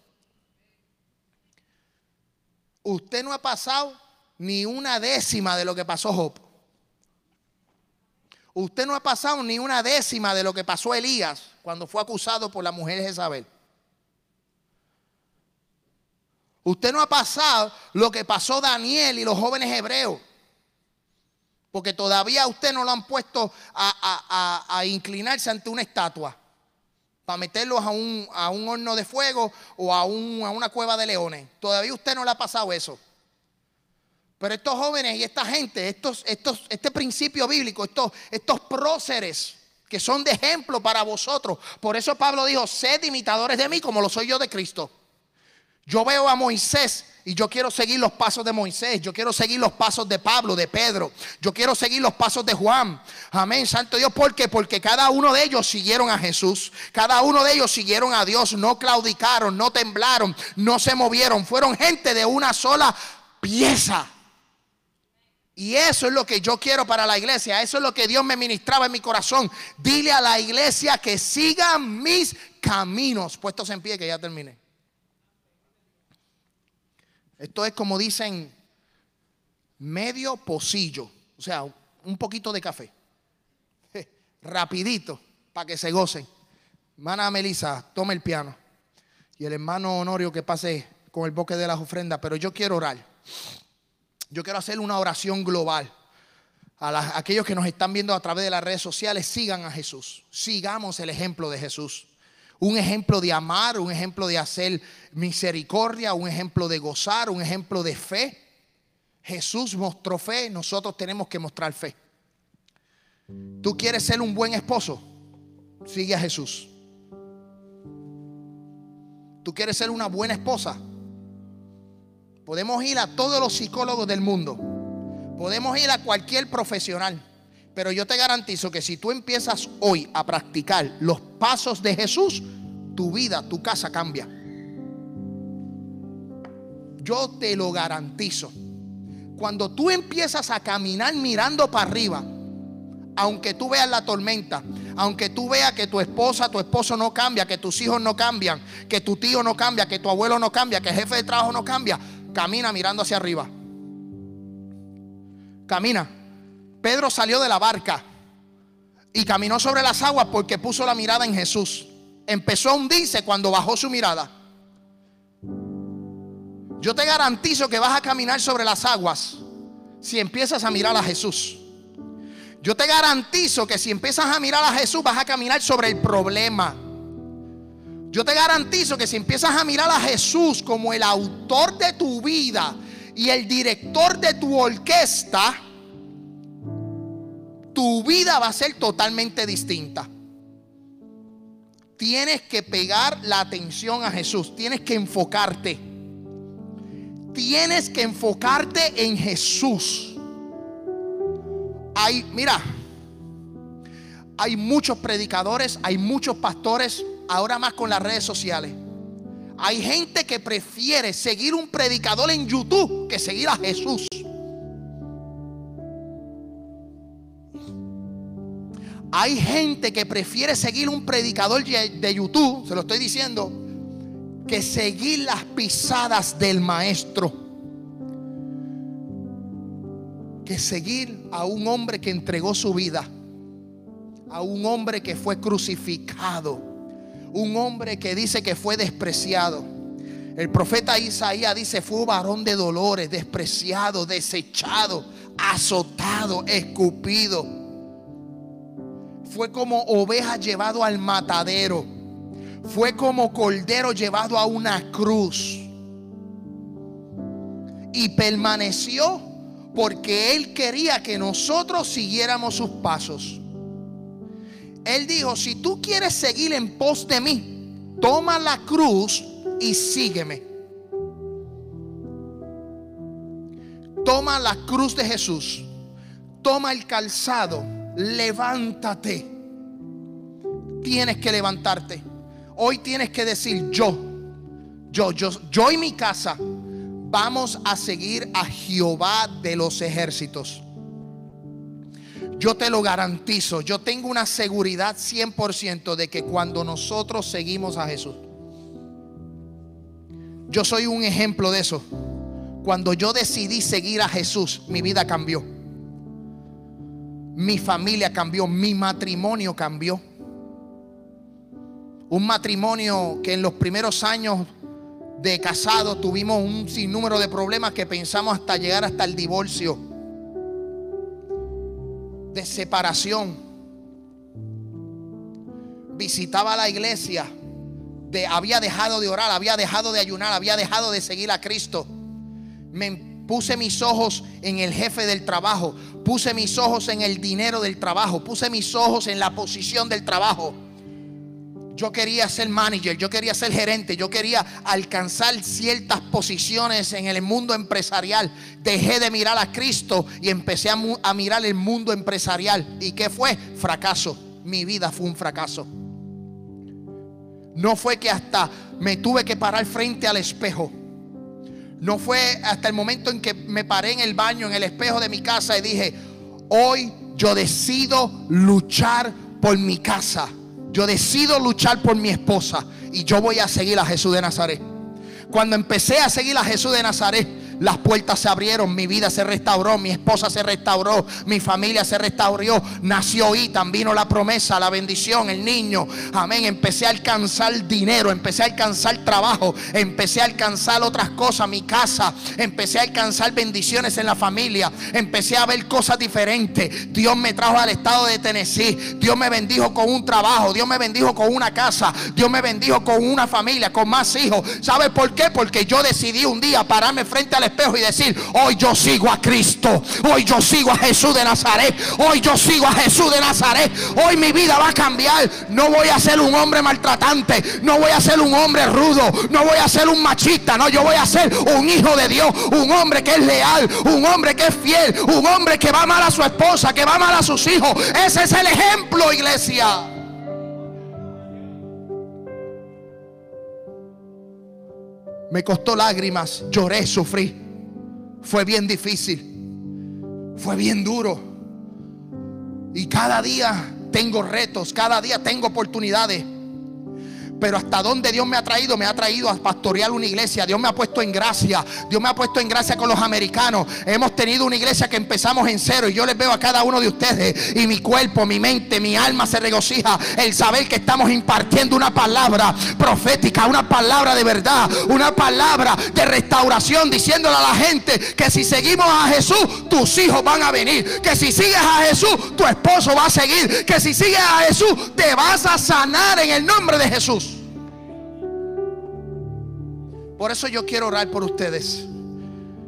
Usted no ha pasado ni una décima de lo que pasó Job. Usted no ha pasado ni una décima de lo que pasó Elías cuando fue acusado por la mujer Jezabel. Usted no ha pasado lo que pasó Daniel y los jóvenes hebreos. Porque todavía usted no lo han puesto a, inclinarse ante una estatua. Para meterlos a un, a un horno de fuego o a, a una cueva de leones. Todavía usted no le ha pasado eso. Pero estos jóvenes y esta gente, estos, estos, este principio bíblico, estos, estos próceres que son de ejemplo para vosotros. Por eso Pablo dijo, sed imitadores de mí como lo soy yo de Cristo. Yo veo a Moisés y yo quiero seguir los pasos de Moisés. Yo quiero seguir los pasos de Pablo, de Pedro. Yo quiero seguir los pasos de Juan. Amén, Santo Dios. ¿Por qué? Porque cada uno de ellos siguieron a Jesús. Cada uno de ellos siguieron a Dios. No claudicaron, no temblaron, no se movieron. Fueron gente de una sola pieza. Y eso es lo que yo quiero para la iglesia. Eso es lo que Dios me ministraba en mi corazón. Dile a la iglesia que sigan mis caminos. Puestos en pie, que ya terminé. Esto es como dicen, medio pocillo. O sea, un poquito de café. Rapidito, para que se gocen. Hermana Melissa, tome el piano. Y el hermano Honorio que pase con el boque de las ofrendas. Pero yo quiero orar. Yo quiero hacer una oración global. A aquellos que nos están viendo a través de las redes sociales, sigan a Jesús. Sigamos el ejemplo de Jesús. Un ejemplo de amar, un ejemplo de hacer misericordia, un ejemplo de gozar, un ejemplo de fe. Jesús mostró fe, nosotros tenemos que mostrar fe. ¿Tú quieres ser un buen esposo? Sigue a Jesús. ¿Tú quieres ser una buena esposa? Podemos ir a todos los psicólogos del mundo. Podemos ir a cualquier profesional. Pero yo te garantizo que si tú empiezas hoy a practicar los pasos de Jesús, tu vida, tu casa cambia. Yo te lo garantizo. Cuando tú empiezas a caminar mirando para arriba, aunque tú veas la tormenta, aunque tú veas que tu esposa, tu esposo no cambia, que tus hijos no cambian, que tu tío no cambia, que tu abuelo no cambia, que el jefe de trabajo no cambia, camina mirando hacia arriba. Camina. Pedro salió de la barca y caminó sobre las aguas porque puso la mirada en Jesús. Empezó a hundirse cuando bajó su mirada. Yo te garantizo que vas a caminar sobre las aguas si empiezas a mirar a Jesús. Yo te garantizo que si empiezas a mirar a Jesús vas a caminar sobre el problema. Yo te garantizo que si empiezas a mirar a Jesús como el autor de tu vida y el director de tu orquesta, vida va a ser totalmente distinta. Tienes que pegar la atención a Jesús, tienes que enfocarte. Tienes que enfocarte en Jesús. Hay, mira, hay muchos predicadores, hay muchos pastores, ahora más con las redes sociales. Hay gente que prefiere seguir un predicador en YouTube que seguir a Jesús. Hay gente que prefiere seguir un predicador de YouTube, se lo estoy diciendo, que seguir las pisadas del maestro. Que seguir a un hombre que entregó su vida. A un hombre que fue crucificado. Un hombre que dice que fue despreciado. El profeta Isaías dice, fue varón de dolores, despreciado, desechado, azotado, escupido. Fue como oveja llevado al matadero. Fue como cordero llevado a una cruz. Y permaneció porque él quería que nosotros siguiéramos sus pasos. Él dijo, si tú quieres seguir en pos de mí, toma la cruz y sígueme. Toma la cruz de Jesús. Toma el calzado. Levántate. Tienes que levantarte. Hoy tienes que decir yo, yo, yo, yo y mi casa vamos a seguir a Jehová de los ejércitos. Yo te lo garantizo, yo tengo una seguridad 100% de que cuando nosotros seguimos a Jesús, yo soy un ejemplo de eso. Cuando yo decidí seguir a Jesús, mi vida cambió. Mi familia cambió, mi matrimonio cambió. Un matrimonio que en los primeros años de casado tuvimos un sinnúmero de problemas que pensamos hasta llegar hasta el divorcio, de separación. Visitaba la iglesia, había dejado de orar, había dejado de ayunar, había dejado de seguir a Cristo. Me puse mis ojos en el jefe del trabajo, puse mis ojos en el dinero del trabajo, puse mis ojos en la posición del trabajo. Yo quería ser manager, yo quería ser gerente, yo quería alcanzar ciertas posiciones en el mundo empresarial. Dejé de mirar a Cristo y empecé a, mirar el mundo empresarial. ¿Y qué fue? Fracaso. Mi vida fue un fracaso. No fue que hasta me tuve que parar frente al espejo. No fue hasta el momento en que me paré en el baño, en el espejo de mi casa y dije, hoy yo decido luchar por mi casa. Yo decido luchar por mi esposa y yo voy a seguir a Jesús de Nazaret. Cuando empecé a seguir a Jesús de Nazaret, las puertas se abrieron, mi vida se restauró, mi esposa se restauró, mi familia se restauró, nació Itan, vino la promesa, la bendición, el niño. Amén. Empecé a alcanzar dinero, empecé a alcanzar trabajo, empecé a alcanzar otras cosas, mi casa, empecé a alcanzar bendiciones en la familia, empecé a ver cosas diferentes. Dios me trajo al estado de Tennessee, Dios me bendijo con un trabajo, Dios me bendijo con una casa, Dios me bendijo con una familia, con más hijos. ¿Sabe por qué? Porque yo decidí un día pararme frente al espejo y decir, hoy yo sigo a Cristo, hoy yo sigo a Jesús de Nazaret, hoy yo sigo a Jesús de Nazaret, hoy mi vida va a cambiar, no voy a ser un hombre maltratante, no voy a ser un hombre rudo, no voy a ser un machista, no, yo voy a ser un hijo de Dios, un hombre que es leal, un hombre que es fiel, un hombre que va a amar a su esposa, que va a a sus hijos. Ese es el ejemplo, iglesia. Me costó lágrimas, lloré, sufrí. Fue bien difícil. Fue bien duro. Y cada día tengo retos, cada día tengo oportunidades. Pero hasta donde Dios me ha traído, me ha traído a pastorear una iglesia. Dios me ha puesto en gracia. Dios me ha puesto en gracia con los americanos. Hemos tenido una iglesia que empezamos en cero. Y yo les veo a cada uno de ustedes. Y mi cuerpo, mi mente, mi alma se regocija. El saber que estamos impartiendo una palabra profética, una palabra de verdad, una palabra de restauración. Diciéndole a la gente que si seguimos a Jesús, tus hijos van a venir. Que si sigues a Jesús, tu esposo va a seguir. Que si sigues a Jesús, te vas a sanar en el nombre de Jesús. Por eso yo quiero orar por ustedes.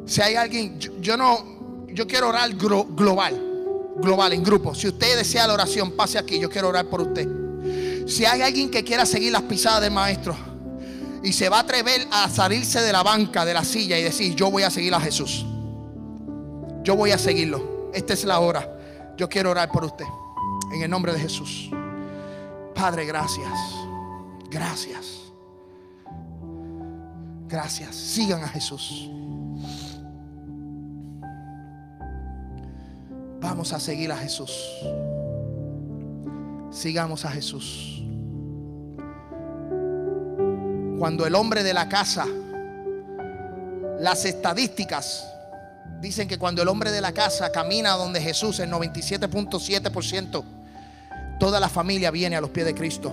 Si hay alguien, yo, no, yo quiero orar glo- global, global, en grupo. Si usted desea la oración, pase aquí, yo quiero orar por usted. Si hay alguien que quiera seguir las pisadas del maestro y se va a atrever a salirse de la banca, de la silla y decir, yo voy a seguir a Jesús. Yo voy a seguirlo. Esta es la hora. Yo quiero orar por usted. En el nombre de Jesús. Padre, gracias. Gracias. Gracias. Sigan a Jesús. Vamos a seguir a Jesús. Sigamos a Jesús. Cuando el hombre de la casa, las estadísticas dicen que cuando el hombre de la casa camina donde Jesús, el 97.7%, toda la familia viene a los pies de Cristo.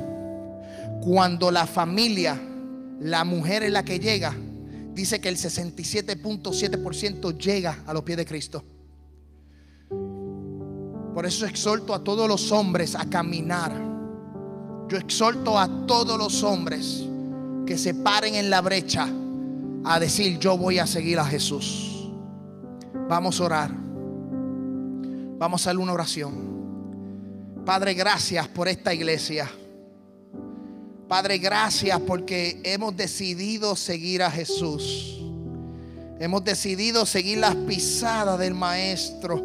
Cuando la familia, la mujer es la que llega, dice que el 67.7% llega a los pies de Cristo. Por eso exhorto a todos los hombres a caminar. Yo exhorto a todos los hombres que se paren en la brecha a decir, yo voy a seguir a Jesús. Vamos a orar. Vamos a hacer una oración. Padre, gracias por esta iglesia. Padre, gracias porque hemos decidido seguir a Jesús. Hemos decidido seguir las pisadas del Maestro.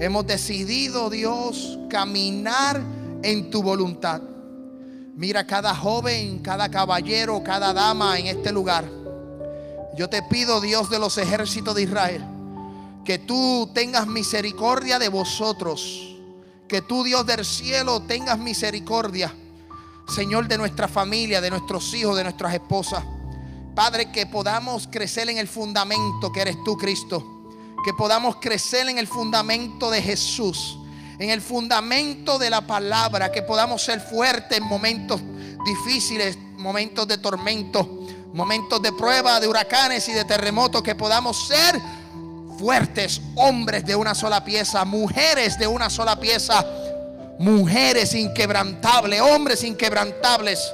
Hemos decidido, Dios, caminar en tu voluntad. Mira cada joven, cada caballero, cada dama en este lugar. Yo te pido, Dios de los ejércitos de Israel, que tú tengas misericordia de vosotros. Que tú, Dios del cielo, tengas misericordia Señor, de nuestra familia, de nuestros hijos, de nuestras esposas. Padre, que podamos crecer en el fundamento que eres tú, Cristo. Que podamos crecer en el fundamento de Jesús. En el fundamento de la palabra. Que podamos ser fuertes en momentos difíciles, momentos de tormento, momentos de prueba, de huracanes y de terremotos. Que podamos ser fuertes, hombres de una sola pieza, mujeres de una sola pieza mujeres inquebrantables, hombres inquebrantables.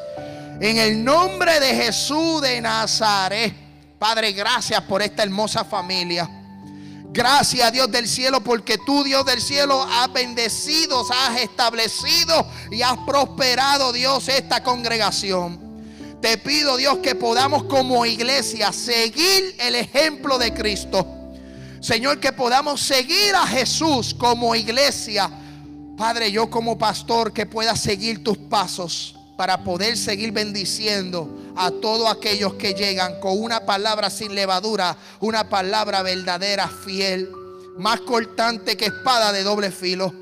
En el nombre de Jesús de Nazaret. Padre, gracias por esta hermosa familia. Gracias Dios del cielo porque tú Dios del cielo has bendecido, has establecido y has prosperado Dios esta congregación. Te pido Dios que podamos como iglesia seguir el ejemplo de Cristo. Señor, que podamos seguir a Jesús como iglesia Padre, yo como pastor que pueda seguir tus pasos para poder seguir bendiciendo a todos aquellos que llegan con una palabra sin levadura, una palabra verdadera, fiel, más cortante que espada de doble filo.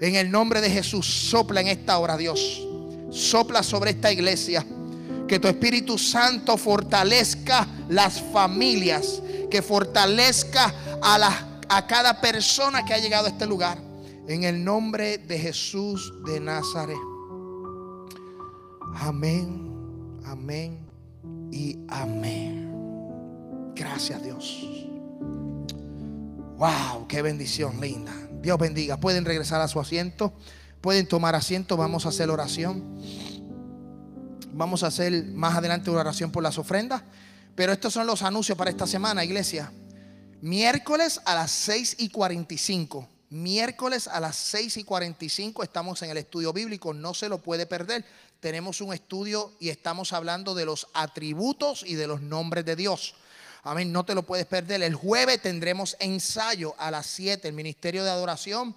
En el nombre de Jesús, sopla en esta hora, Dios. Sopla sobre esta iglesia. Que tu Espíritu Santo fortalezca las familias, que fortalezca a, a cada persona que ha llegado a este lugar. En el nombre de Jesús de Nazaret. Amén, amén y amén. Gracias Dios. Wow, qué bendición linda. Dios bendiga. Pueden regresar a su asiento. Pueden tomar asiento. Vamos a hacer oración. Vamos a hacer más adelante una oración por las ofrendas. Pero estos son los anuncios para esta semana, iglesia. Miércoles a las 6 y 45 Miércoles a las 6 y 45 estamos en el estudio bíblico, no se lo puede perder. Tenemos un estudio y estamos hablando de los atributos y de los nombres de Dios. Amén, no te lo puedes perder. El jueves tendremos ensayo a las 7, el Ministerio de Adoración